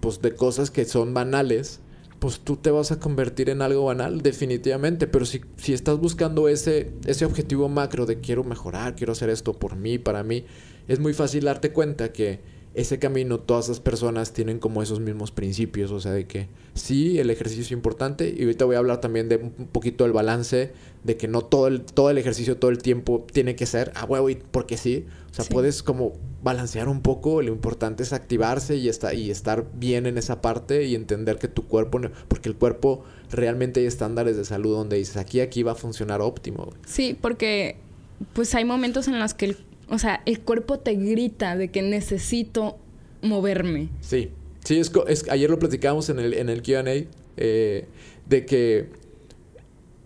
pues, de cosas que son banales, pues tú te vas a convertir en algo banal, definitivamente. Pero si, si estás buscando ese, ese objetivo macro de quiero mejorar, quiero hacer esto por mí, para mí, es muy fácil darte cuenta que ese camino, todas esas personas tienen como esos mismos principios, o sea, de que sí, el ejercicio es importante, y ahorita voy a hablar también de un poquito del balance, de que no todo el, todo el ejercicio todo el tiempo tiene que ser a huevo, porque sí, o sea, puedes como balancear un poco, lo importante es activarse y, está, y estar bien en esa parte y entender que tu cuerpo, porque el cuerpo realmente hay estándares de salud donde dices, aquí, aquí va a funcionar óptimo. Sí, porque pues hay momentos en los que el o sea, el cuerpo te grita de que necesito moverme. Sí, sí, es, es ayer lo platicamos en el, en el QA, eh, de que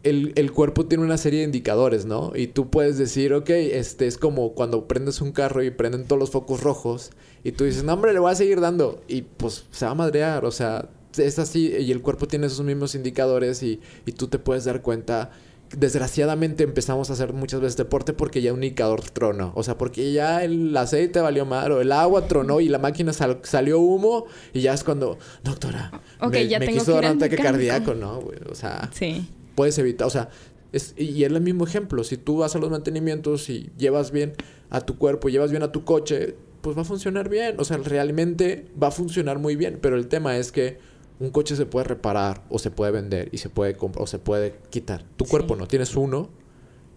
el, el, cuerpo tiene una serie de indicadores, ¿no? Y tú puedes decir, ok, este es como cuando prendes un carro y prenden todos los focos rojos y tú dices, no, hombre, le voy a seguir dando. Y pues se va a madrear, o sea, es así y el cuerpo tiene esos mismos indicadores y, y tú te puedes dar cuenta desgraciadamente empezamos a hacer muchas veces deporte porque ya un indicador tronó. O sea, porque ya el aceite valió mal o el agua tronó y la máquina salió humo y ya es cuando, doctora, me, ya quiso dar un ataque cardíaco, ¿no? O sea, puedes evitar, o sea, es, y es el mismo ejemplo. Si tú vas a los mantenimientos y llevas bien a tu cuerpo, llevas bien a tu coche, pues va a funcionar bien. O sea, realmente va a funcionar muy bien. Pero el tema es que un coche se puede reparar o se puede vender y se puede comprar o se puede quitar. Tu cuerpo no, tienes uno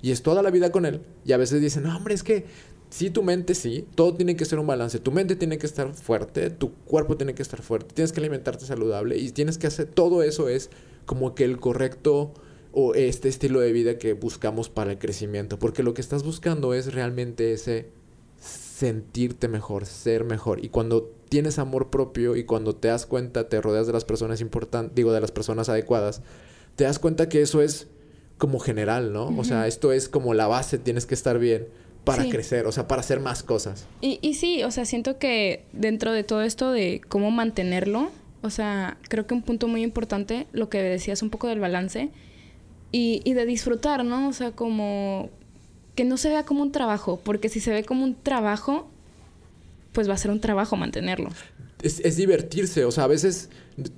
y es toda la vida con él. Y a veces dicen, no, hombre, es que sí, tu mente sí, todo tiene que ser un balance. Tu mente tiene que estar fuerte, tu cuerpo tiene que estar fuerte, tienes que alimentarte saludable y tienes que hacer todo eso es como que el correcto o este estilo de vida que buscamos para el crecimiento. Porque lo que estás buscando es realmente ese sentirte mejor, ser mejor. Y cuando tienes amor propio y cuando te das cuenta, te rodeas de las personas importantes, digo, de las personas adecuadas, te das cuenta que eso es como general, ¿no? O sea, esto es como la base, tienes que estar bien para crecer, o sea, para hacer más cosas. Y, y sí, o sea, siento que dentro de todo esto de cómo mantenerlo, o sea, creo que un punto muy importante, lo que decías un poco del balance y, y de disfrutar, ¿no? O sea, como que no se vea como un trabajo, porque si se ve como un trabajo, pues va a ser un trabajo mantenerlo. Es, divertirse, o sea, a veces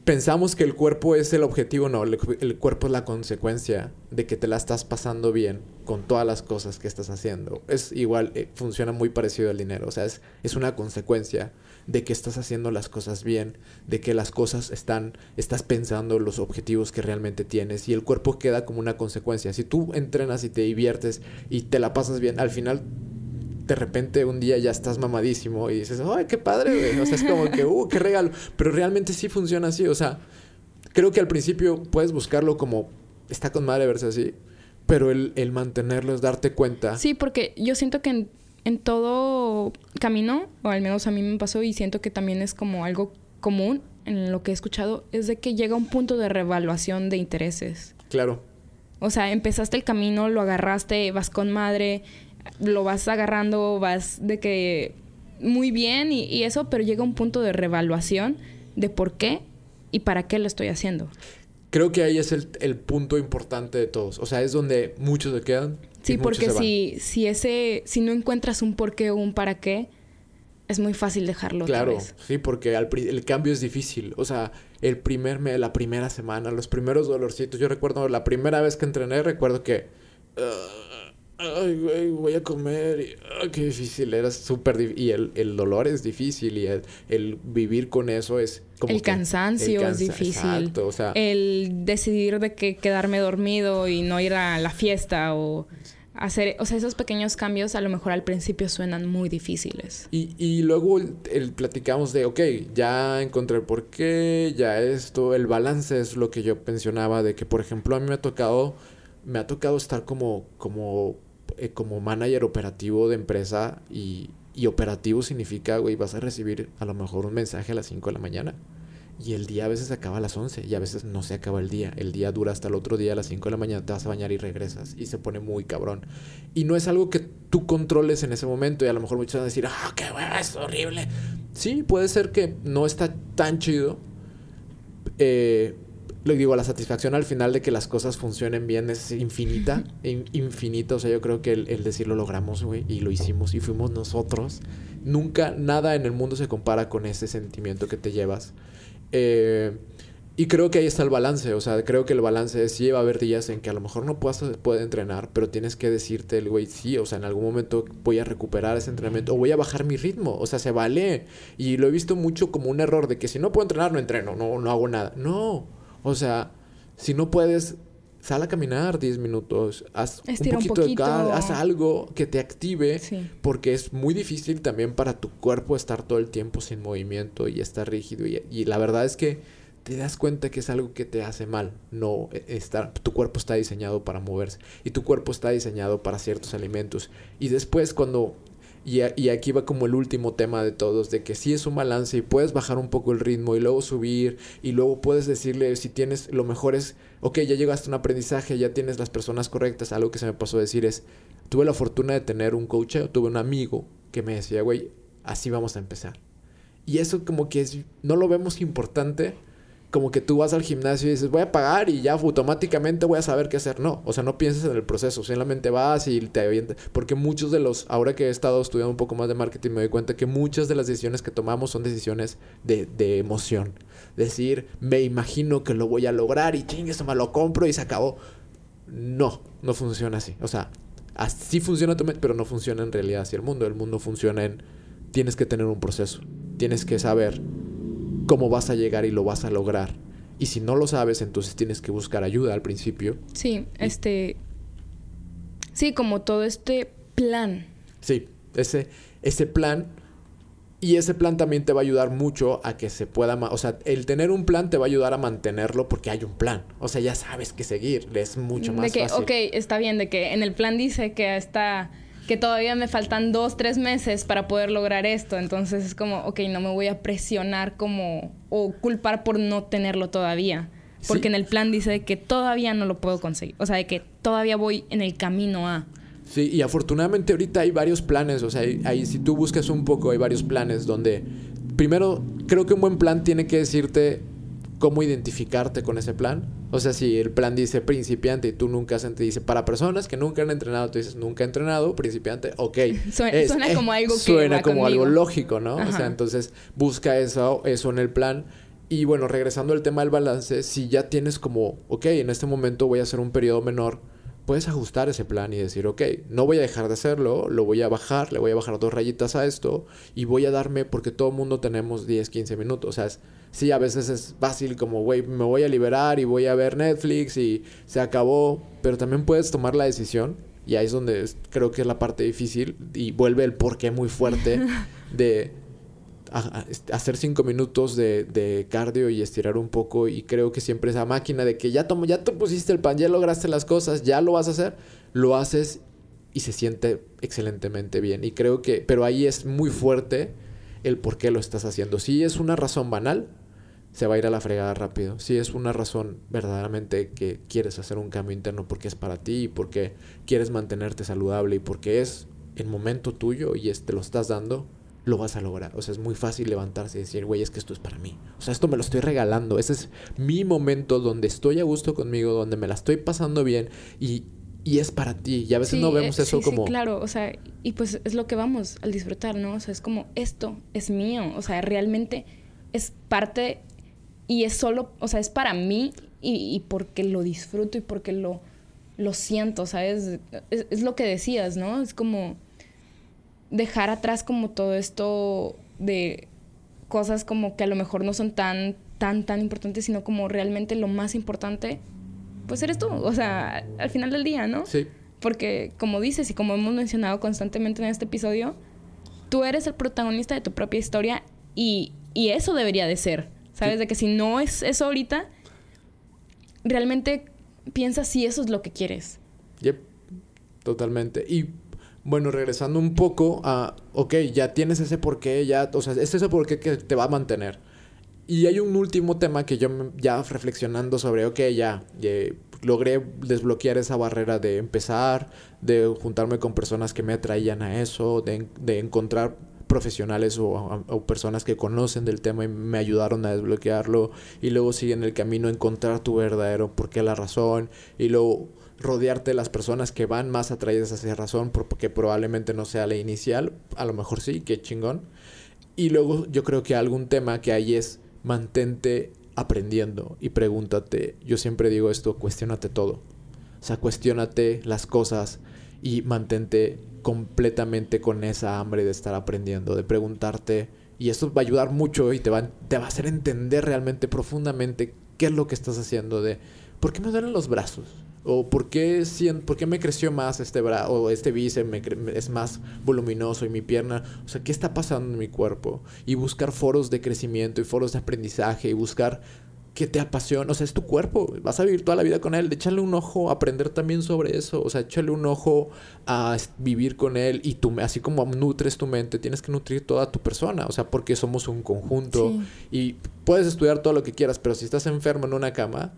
pensamos que el cuerpo es el objetivo, no, el, cuerpo es la consecuencia de que te la estás pasando bien con todas las cosas que estás haciendo. Es igual, eh, funciona muy parecido al dinero, o sea, es, es una consecuencia de que estás haciendo las cosas bien, de que las cosas están, estás pensando los objetivos que realmente tienes y el cuerpo queda como una consecuencia. Si tú entrenas y te diviertes y te la pasas bien, al final de repente un día ya estás mamadísimo y dices, ¡ay, qué padre, güey! O sea, es como que, ¡uh, qué regalo! Pero realmente sí funciona así, o sea, creo que al principio puedes buscarlo como, está con madre verse así, pero el, el mantenerlo es darte cuenta. Sí, porque yo siento que en, en todo camino, o al menos a mí me pasó y siento que también es como algo común en lo que he escuchado, es de que llega un punto de revaluación de intereses. Claro. O sea, empezaste el camino, lo agarraste, vas con madre, lo vas agarrando, vas de que muy bien y, eso, pero llega un punto de revaluación de por qué y para qué lo estoy haciendo. Creo que ahí es el, el punto importante de todos. O sea, es donde muchos se quedan. Sí, porque se van. si, si ese, si no encuentras un por qué o un para qué, es muy fácil dejarlo Claro, otra vez. sí, porque al el cambio es difícil. O sea, el primer me- la primera semana, los primeros dolorcitos. Yo recuerdo la primera vez que entrené, recuerdo que. Ay, güey, voy a comer. Y, ah, qué difícil. Era súper difícil. Y el, el dolor es difícil. Y el, el vivir con eso es como. El que- cansancio el es difícil. Exacto, o sea. El decidir de que quedarme dormido y no ir a la fiesta o hacer, o sea, esos pequeños cambios a lo mejor al principio suenan muy difíciles. Y, y luego el, el platicamos de, ok, ya encontré el porqué, ya esto, el balance es lo que yo mencionaba de que, por ejemplo, a mí me ha tocado, me ha tocado estar como, como, eh, como manager operativo de empresa y, y operativo significa, güey, vas a recibir a lo mejor un mensaje a las 5 de la mañana. Y el día a veces acaba a las 11 y a veces no se acaba el día. El día dura hasta el otro día a las 5 de la mañana, te vas a bañar y regresas. Y se pone muy cabrón. Y no es algo que tú controles en ese momento. Y a lo mejor muchos van a decir, ah, qué hueva, es horrible. Sí, puede ser que no está tan chido. Eh, le digo, la satisfacción al final de que las cosas funcionen bien es infinita. (laughs) in- infinita. O sea, yo creo que el, el decir lo logramos, güey, y lo hicimos y fuimos nosotros. Nunca, nada en el mundo se compara con ese sentimiento que te llevas. Eh, y creo que ahí está el balance, o sea, creo que el balance es, sí va a haber días en que a lo mejor no puedas puede entrenar, pero tienes que decirte, el güey, sí, o sea, en algún momento voy a recuperar ese entrenamiento o voy a bajar mi ritmo, o sea, se vale. Y lo he visto mucho como un error de que si no puedo entrenar, no entreno, no, no hago nada. No, o sea, si no puedes, sal a caminar 10 minutos, haz Estira un un poquito de cal, haz algo que te active Sí. porque es muy difícil también para tu cuerpo estar todo el tiempo sin movimiento y estar rígido. Y, y la verdad es que te das cuenta que es algo que te hace mal. No, eh, estar, tu cuerpo está diseñado para moverse y tu cuerpo está diseñado para ciertos alimentos. Y después cuando... Y, a- y aquí va como el último tema de todos, de que sí es un balance y puedes bajar un poco el ritmo y luego subir y luego puedes decirle si tienes, lo mejor es, ok, ya llegaste a un aprendizaje, ya tienes las personas correctas, algo que se me pasó a decir es, tuve la fortuna de tener un coach, tuve un amigo que me decía, güey, así vamos a empezar. Y eso como que es, no lo vemos importante, como que tú vas al gimnasio y dices, voy a pagar y ya automáticamente voy a saber qué hacer. No, o sea, no pienses en el proceso, solamente vas y te avientas. Porque muchos de los, ahora que he estado estudiando un poco más de marketing, me doy cuenta que muchas de las decisiones que tomamos son decisiones de, de emoción. Decir, me imagino que lo voy a lograr y ching, eso me lo compro y se acabó. No, no funciona así. O sea, así funciona tu mente, pero no funciona en realidad así el mundo. El mundo funciona en, tienes que tener un proceso. Tienes que saber cómo vas a llegar y lo vas a lograr. Y si no lo sabes, entonces tienes que buscar ayuda al principio. Sí, este. Sí, como todo este plan. Sí, ese, ese plan. Y ese plan también te va a ayudar mucho a que se pueda... O sea, el tener un plan te va a ayudar a mantenerlo porque hay un plan. O sea, ya sabes qué seguir. Es mucho más de que, fácil. ok, está bien, de que en el plan dice que hasta que todavía me faltan dos, tres meses para poder lograr esto. Entonces es como, ok, no me voy a presionar como o culpar por no tenerlo todavía. Porque Sí. en el plan dice que todavía no lo puedo conseguir. O sea, de que todavía voy en el camino a. Sí, y afortunadamente ahorita hay varios planes, o sea, hay- si tú buscas un poco, hay varios planes donde, primero, creo que un buen plan tiene que decirte cómo identificarte con ese plan. O sea, si el plan dice principiante y tú nunca has dice para personas que nunca han entrenado, tú dices nunca he entrenado, principiante, ok. (laughs) Suena- suena como algo que Suena va como algo conmigo. lógico, ¿no? O sea, Ajá. entonces busca eso, eso en el plan. Y bueno, regresando al tema del balance, si ya tienes como, ok, en este momento voy a hacer un periodo menor, puedes ajustar ese plan y decir, ok, no voy a dejar de hacerlo, lo voy a bajar, le voy a bajar dos rayitas a esto y voy a darme, porque todo el mundo tenemos 10, 15 minutos, o sea, es- sí, a veces es fácil como, güey, me voy a liberar y voy a ver Netflix y se acabó, pero también puedes tomar la decisión y ahí es donde es- creo que es la parte difícil y vuelve el porqué muy fuerte (laughs) de a- a- est- hacer cinco minutos de, de cardio y estirar un poco. Y creo que siempre esa máquina de que ya tomo, ya te pusiste el pan, ya lograste las cosas, ya lo vas a hacer, lo haces y se siente excelentemente bien. Y creo que, pero ahí es muy fuerte el por qué lo estás haciendo. Si es una razón banal, se va a ir a la fregada rápido. Si es una razón verdaderamente que quieres hacer un cambio interno porque es para ti y porque quieres mantenerte saludable y porque es el momento tuyo y es- te lo estás dando, lo vas a lograr. O sea, es muy fácil levantarse y decir, güey, es que esto es para mí. O sea, esto me lo estoy regalando. Ese es mi momento donde estoy a gusto conmigo, donde me la estoy pasando bien y, y es para ti. Y a veces no vemos eh, eso sí, como... Sí, claro, o sea, y pues es lo que vamos al disfrutar, ¿no? O sea, es como, esto es mío, o sea, realmente es parte y es solo, o sea, es para mí y, y porque lo disfruto y porque lo, lo siento, ¿sabes? Es, es lo que decías, ¿no? Es como dejar atrás como todo esto de cosas como que a lo mejor no son tan, tan, tan importantes, sino como realmente lo más importante, pues eres tú, o sea, al final del día, ¿no? Sí. Porque como dices y como hemos mencionado constantemente en este episodio, tú eres el protagonista de tu propia historia y, y eso debería de ser, ¿sabes? Sí. De que si no es eso ahorita, realmente piensa si eso es lo que quieres. Yep, totalmente. Y bueno, regresando un poco a, ok, ya tienes ese porqué, ya, o sea, es ese porqué que te va a mantener. Y hay un último tema que yo ya reflexionando sobre, ok, ya, ya logré desbloquear esa barrera de empezar, de juntarme con personas que me atraían a eso, de, de encontrar profesionales o, personas que conocen del tema y me ayudaron a desbloquearlo y luego sigue en el camino encontrar tu verdadero por qué la razón y luego rodearte de las personas que van más atraídas a esa razón porque probablemente no sea la inicial, a lo mejor sí, qué chingón. Y luego yo creo que algún tema que hay es mantente aprendiendo y pregúntate, yo siempre digo esto, cuestiónate todo. O sea, cuestiónate las cosas y mantente completamente con esa hambre de estar aprendiendo, de preguntarte. Y esto va a ayudar mucho y te va, te va a hacer entender realmente profundamente qué es lo que estás haciendo de por qué me duelen los brazos. O por qué, sien- por qué me creció más este brazo, o este bíceps es más voluminoso y mi pierna. O sea, ¿qué está pasando en mi cuerpo? Y buscar foros de crecimiento y foros de aprendizaje y buscar que te apasiona, o sea, es tu cuerpo, vas a vivir toda la vida con él, échale un ojo a aprender también sobre eso, o sea, échale un ojo a vivir con él y tú, así como nutres tu mente, tienes que nutrir toda tu persona, o sea, porque somos un conjunto Sí. y puedes estudiar todo lo que quieras, pero si estás enfermo en una cama,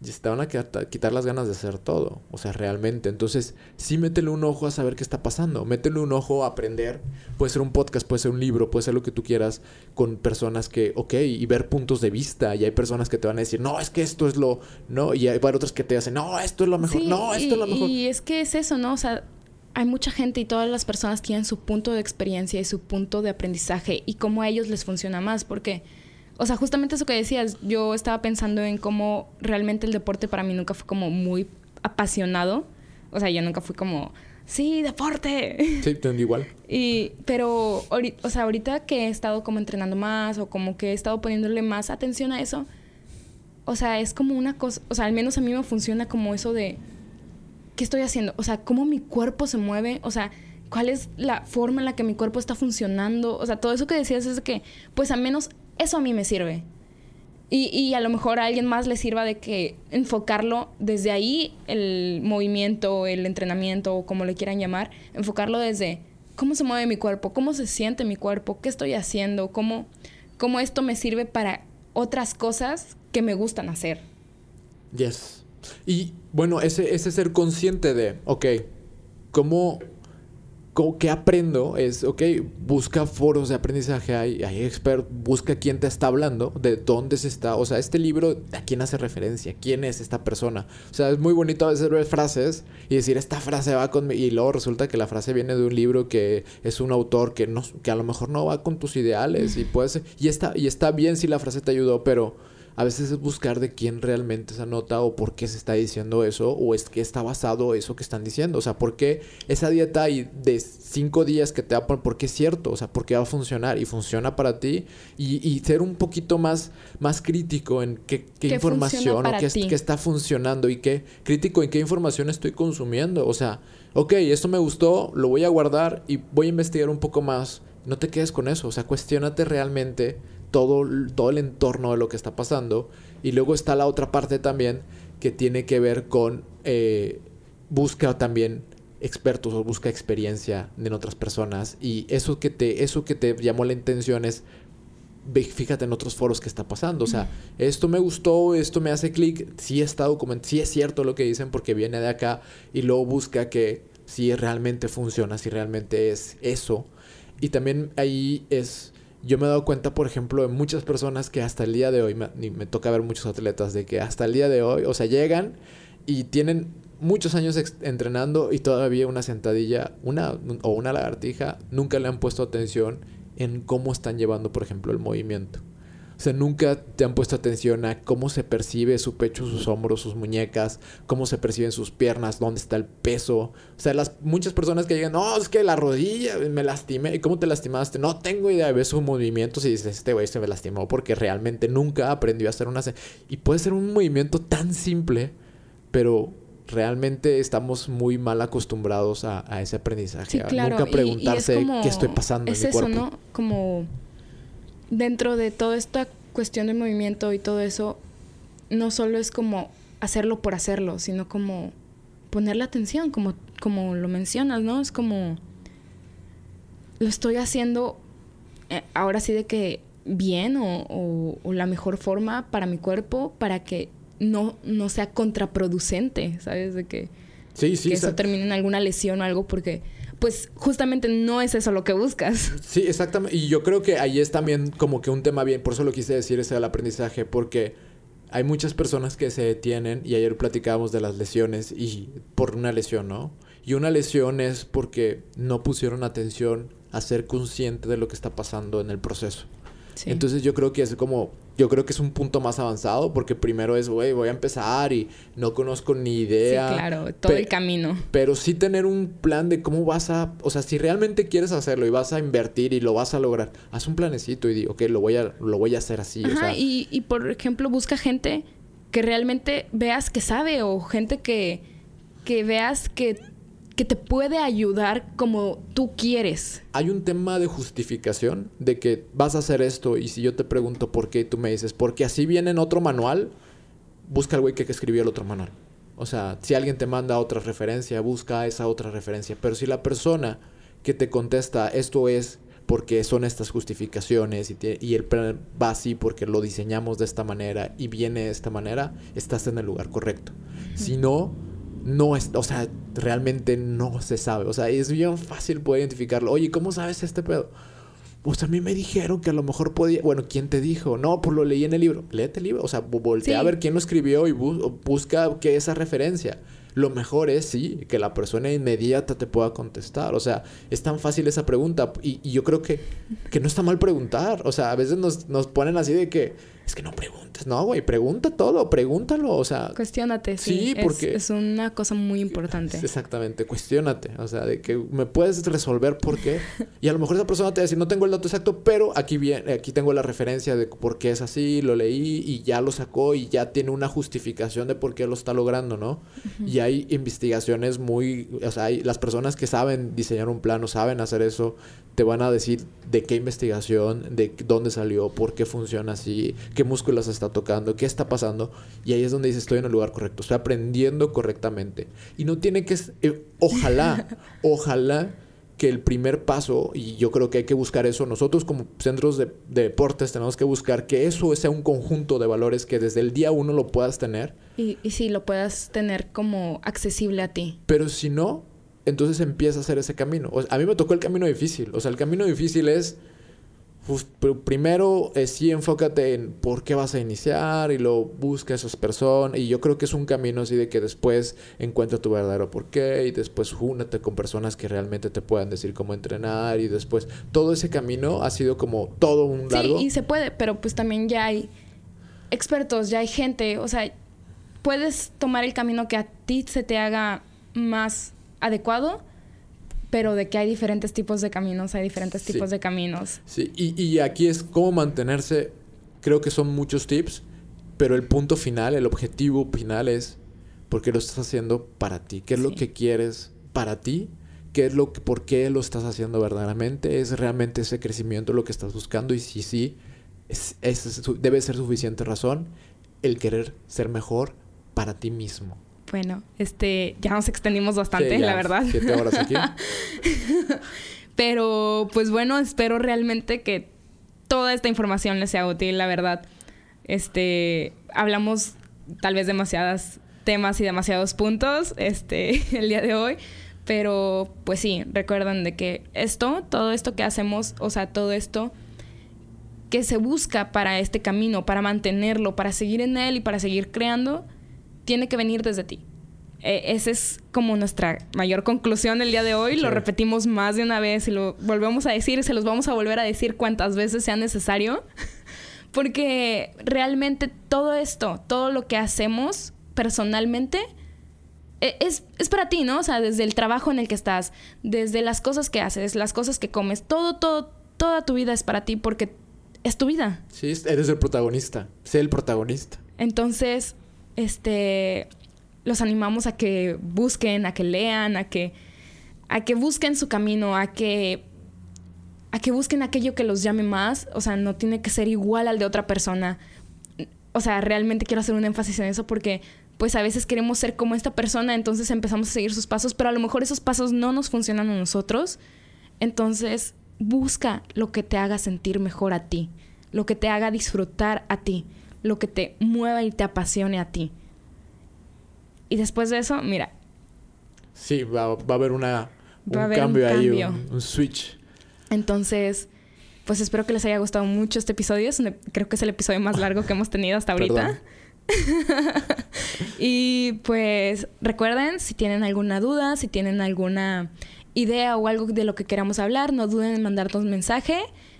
ya se te van a quitar, quitar las ganas de hacer todo, o sea, realmente. Entonces, sí métele un ojo a saber qué está pasando, métele un ojo a aprender. Puede ser un podcast, puede ser un libro, puede ser lo que tú quieras con personas que, ok, y ver puntos de vista. Y hay personas que te van a decir, no, es que esto es lo, no, y hay otras que te dicen, no, esto es lo mejor, Sí, no, esto y, es lo mejor. Y es que es eso, ¿no? O sea, hay mucha gente y todas las personas tienen su punto de experiencia y su punto de aprendizaje y cómo a ellos les funciona más, porque, o sea, justamente eso que decías, yo estaba pensando en cómo realmente el deporte para mí nunca fue como muy apasionado, o sea, yo nunca fui como, sí, deporte. Sí, te entiendo igual. (laughs) Y, pero, o sea, ahorita que he estado como entrenando más o como que he estado poniéndole más atención a eso, o sea, es como una cosa, o sea, al menos a mí me funciona como eso de, ¿qué estoy haciendo? O sea, cómo mi cuerpo se mueve, o sea, cuál es la forma en la que mi cuerpo está funcionando, o sea, todo eso que decías es de que, pues al menos eso a mí me sirve. Y, y a lo mejor a alguien más le sirva de que enfocarlo desde ahí, el movimiento, el entrenamiento, o como le quieran llamar, enfocarlo desde cómo se mueve mi cuerpo, cómo se siente mi cuerpo, qué estoy haciendo, cómo, cómo esto me sirve para otras cosas que me gustan hacer. Yes. Y bueno, ese, ese ser consciente de, ok, ¿cómo, qué aprendo? Es, ok, busca foros de aprendizaje, hay, hay expert, busca quién te está hablando, de dónde se está, o sea, este libro, ¿a quién hace referencia? ¿Quién es esta persona? O sea, es muy bonito a veces ver frases y decir, esta frase va con... mi-", Y luego resulta que la frase viene de un libro que es un autor que, no, que a lo mejor no va con tus ideales y puedes... Y está, y está bien si la frase te ayudó, pero a veces es buscar de quién realmente se anota o por qué se está diciendo eso o es que está basado eso que están diciendo. O sea, por qué esa dieta y de cinco días que te va a poner, por qué es cierto, o sea, por qué va a funcionar y funciona para ti y, y ser un poquito más, más crítico en qué, qué ¿Qué información o es- qué está funcionando y qué crítico en qué información estoy consumiendo. O sea, ok, esto me gustó, lo voy a guardar y voy a investigar un poco más. No te quedes con eso, o sea, cuestionate realmente todo, todo el entorno de lo que está pasando. Y luego está la otra parte también que tiene que ver con eh, busca también expertos o busca experiencia en otras personas. Y eso que te, eso que te llamó la intención es fíjate en otros foros que está pasando. O sea, esto me gustó, esto me hace clic, sí está document sí es cierto lo que dicen porque viene de acá y luego busca que si realmente funciona, si realmente es eso. Y también ahí es, yo me he dado cuenta, por ejemplo, de muchas personas que hasta el día de hoy, me, me toca ver muchos atletas, de que hasta el día de hoy, o sea, llegan y tienen muchos años entrenando y todavía una sentadilla, una o una lagartija, nunca le han puesto atención en cómo están llevando, por ejemplo, el movimiento. O sea, nunca te han puesto atención a cómo se percibe su pecho, sus hombros, sus muñecas, cómo se perciben sus piernas, dónde está el peso. O sea, las muchas personas que llegan, no, es que la rodilla me lastimé. ¿Y cómo te lastimaste? No tengo idea. Ves sus movimientos y dices, este güey se me lastimó porque realmente nunca aprendió a hacer una... Y puede ser un movimiento tan simple, pero realmente estamos muy mal acostumbrados a, ese aprendizaje. Sí, claro. nunca preguntarse qué estoy pasando. Es en mi eso, ¿no? Como dentro de toda esta cuestión de movimiento y todo eso, no solo es como hacerlo por hacerlo, sino como ponerle atención, como, como lo mencionas, ¿no? Es como lo estoy haciendo eh, ahora sí de que bien o, o, la mejor forma para mi cuerpo para que no, no sea contraproducente, ¿sabes? De que, sí, sí, que eso termine en alguna lesión o algo porque pues justamente no es eso lo que buscas. Sí, exactamente. Y yo creo que ahí es también como que un tema bien, por eso lo quise decir, ese del aprendizaje, porque hay muchas personas que se detienen, y ayer platicábamos de las lesiones, y por una lesión, ¿no? Y una lesión es porque no pusieron atención a ser consciente de lo que está pasando en el proceso. Entonces yo creo que es como, yo creo que es un punto más avanzado porque primero es, güey, voy a empezar y no conozco ni idea. Sí, claro, todo el camino. Pero sí tener un plan de cómo vas a, o sea, si realmente quieres hacerlo y vas a invertir y lo vas a lograr, haz un planecito y di, ok, lo voy a, lo voy a hacer así. Ajá, y, y por ejemplo, busca gente que realmente veas que sabe o gente que, que veas que que te puede ayudar como tú quieres. Hay un tema de justificación de que vas a hacer esto y si yo te pregunto por qué, tú me dices, porque así viene en otro manual, busca al güey que escribió el otro manual. O sea, si alguien te manda otra referencia, busca esa otra referencia. Pero si la persona que te contesta esto es porque son estas justificaciones y, y, el plan va así porque lo diseñamos de esta manera y viene de esta manera, estás en el lugar correcto. Si no, no es, o sea, realmente no se sabe. O sea, es bien fácil poder identificarlo. Oye, ¿cómo sabes este pedo? Pues a mí me dijeron que a lo mejor podía. Bueno, ¿quién te dijo? No, pues lo leí en el libro. Léete el libro. O sea, voltea a ver quién lo escribió y busca qué es esa referencia. Lo mejor es, sí, que la persona inmediata te pueda contestar. O sea, es tan fácil esa pregunta. Y, yo creo que, que no está mal preguntar. O sea, a veces nos, nos ponen así de que es que no preguntes. No, güey, pregunta todo, pregúntalo, o sea. Cuestiónate, sí. porque. Es, una cosa muy importante. Exactamente, cuestiónate. O sea, de que me puedes resolver por qué. Y a lo mejor esa persona te va a decir, no tengo el dato exacto, pero aquí, viene, aquí tengo la referencia de por qué es así, lo leí y ya lo sacó y ya tiene una justificación de por qué lo está logrando, ¿no? Y hay investigaciones muy. O sea, hay, las personas que saben diseñar un plano, saben hacer eso, te van a decir de qué investigación, de dónde salió, por qué funciona así, qué músculos está tocando, qué está pasando. Y ahí es donde dices, estoy en el lugar correcto, estoy aprendiendo correctamente. Y no tiene que... Eh, ojalá, (laughs) ojalá que el primer paso, y yo creo que hay que buscar eso, nosotros como centros de, deportes tenemos que buscar que eso sea un conjunto de valores que desde el día uno lo puedas tener. Y, y sí, lo puedas tener como accesible a ti. Pero si no, entonces empieza a hacer ese camino. a mí me tocó el camino difícil. O sea, el camino difícil es, pues, primero eh, sí enfócate en por qué vas a iniciar y lo busca a esas personas. Y yo creo que es un camino así de que después encuentra tu verdadero por qué y después júnate con personas que realmente te puedan decir cómo entrenar y después todo ese camino ha sido como todo un largo. Sí, y se puede, pero pues también ya hay expertos, ya hay gente, o sea, puedes tomar el camino que a ti se te haga más adecuado, pero de que hay diferentes tipos de caminos, hay diferentes tipos de caminos. Sí, y, y aquí es cómo mantenerse, creo que son muchos tips, pero el punto final, el objetivo final es por qué lo estás haciendo para ti, qué es lo que quieres para ti, qué es lo que, por qué lo estás haciendo verdaderamente, es realmente ese crecimiento lo que estás buscando y si sí, es, es, debe ser suficiente razón el querer ser mejor para ti mismo. Bueno, este, ya nos extendimos bastante, la verdad. Siete horas aquí. (laughs) Pero, pues bueno, espero realmente que toda esta información les sea útil, la verdad. Este, hablamos tal vez demasiados temas y demasiados puntos, este, (laughs) el día de hoy. Pero pues sí, recuerden de que esto, todo esto que hacemos, o sea, todo esto que se busca para este camino, para mantenerlo, para seguir en él y para seguir creando, tiene que venir desde ti. E, esa es como nuestra mayor conclusión el día de hoy. Lo repetimos más de una vez y lo volvemos a decir y se los vamos a volver a decir cuantas veces sea necesario. (laughs) Porque realmente todo esto, todo lo que hacemos personalmente, e, es, es, para ti, ¿no? O sea, desde el trabajo en el que estás, desde las cosas que haces, las cosas que comes, todo, todo, toda tu vida es para ti porque es tu vida. Sí, eres el protagonista. Sé el protagonista. Entonces, este, los animamos a que busquen, a que lean, a que, a que busquen su camino, a que, a que busquen aquello que los llame más. O sea, no tiene que ser igual al de otra persona. O sea, realmente quiero hacer un énfasis en eso porque pues a veces queremos ser como esta persona, entonces empezamos a seguir sus pasos, pero a lo mejor esos pasos no nos funcionan a nosotros. Entonces, busca lo que te haga sentir mejor a ti, lo que te haga disfrutar a ti, lo que te mueva y te apasione a ti. Y después de eso, mira. Sí, va, a haber una, un, cambio ahí, un, switch. Entonces, pues espero que les haya gustado mucho este episodio. creo que es el episodio más largo que hemos tenido hasta ahorita. (laughs) y pues recuerden, si tienen alguna duda, si tienen alguna idea o algo de lo que queramos hablar, no duden en mandarnos un mensaje.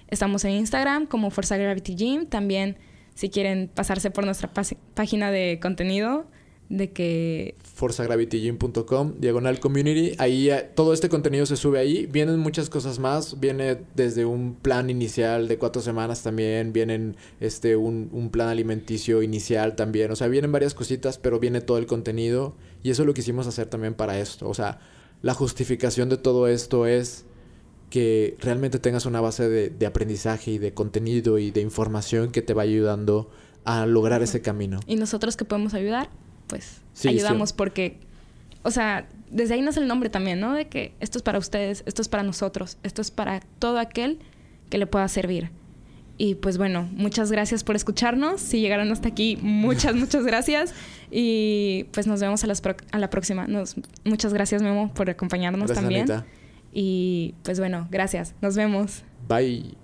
Estamos en Instagram como Forza Gravity Gym. También si quieren pasarse por nuestra página de contenido de que... forzagravitygym.com, diagonal community. Ahí eh, todo este contenido se sube ahí. Vienen muchas cosas más. Viene desde un plan inicial de cuatro semanas también. Vienen este, un, un plan alimenticio inicial también. O sea, vienen varias cositas, pero viene todo el contenido. Y eso es lo que hicimos hacer también para esto. O sea, la justificación de todo esto es que realmente tengas una base de, de aprendizaje y de contenido y de información que te va ayudando a lograr ese camino. ¿Y nosotros que podemos ayudar? pues ayudamos porque, o sea, desde ahí nace el nombre también, ¿no? De que esto es para ustedes, esto es para nosotros, esto es para todo aquel que le pueda servir. Y pues bueno, muchas gracias por escucharnos. Si llegaron hasta aquí, muchas, muchas gracias. Y pues nos vemos a, las a la próxima. Nos, muchas gracias, Memo, por acompañarnos también. Y pues bueno, gracias. Nos vemos. Bye.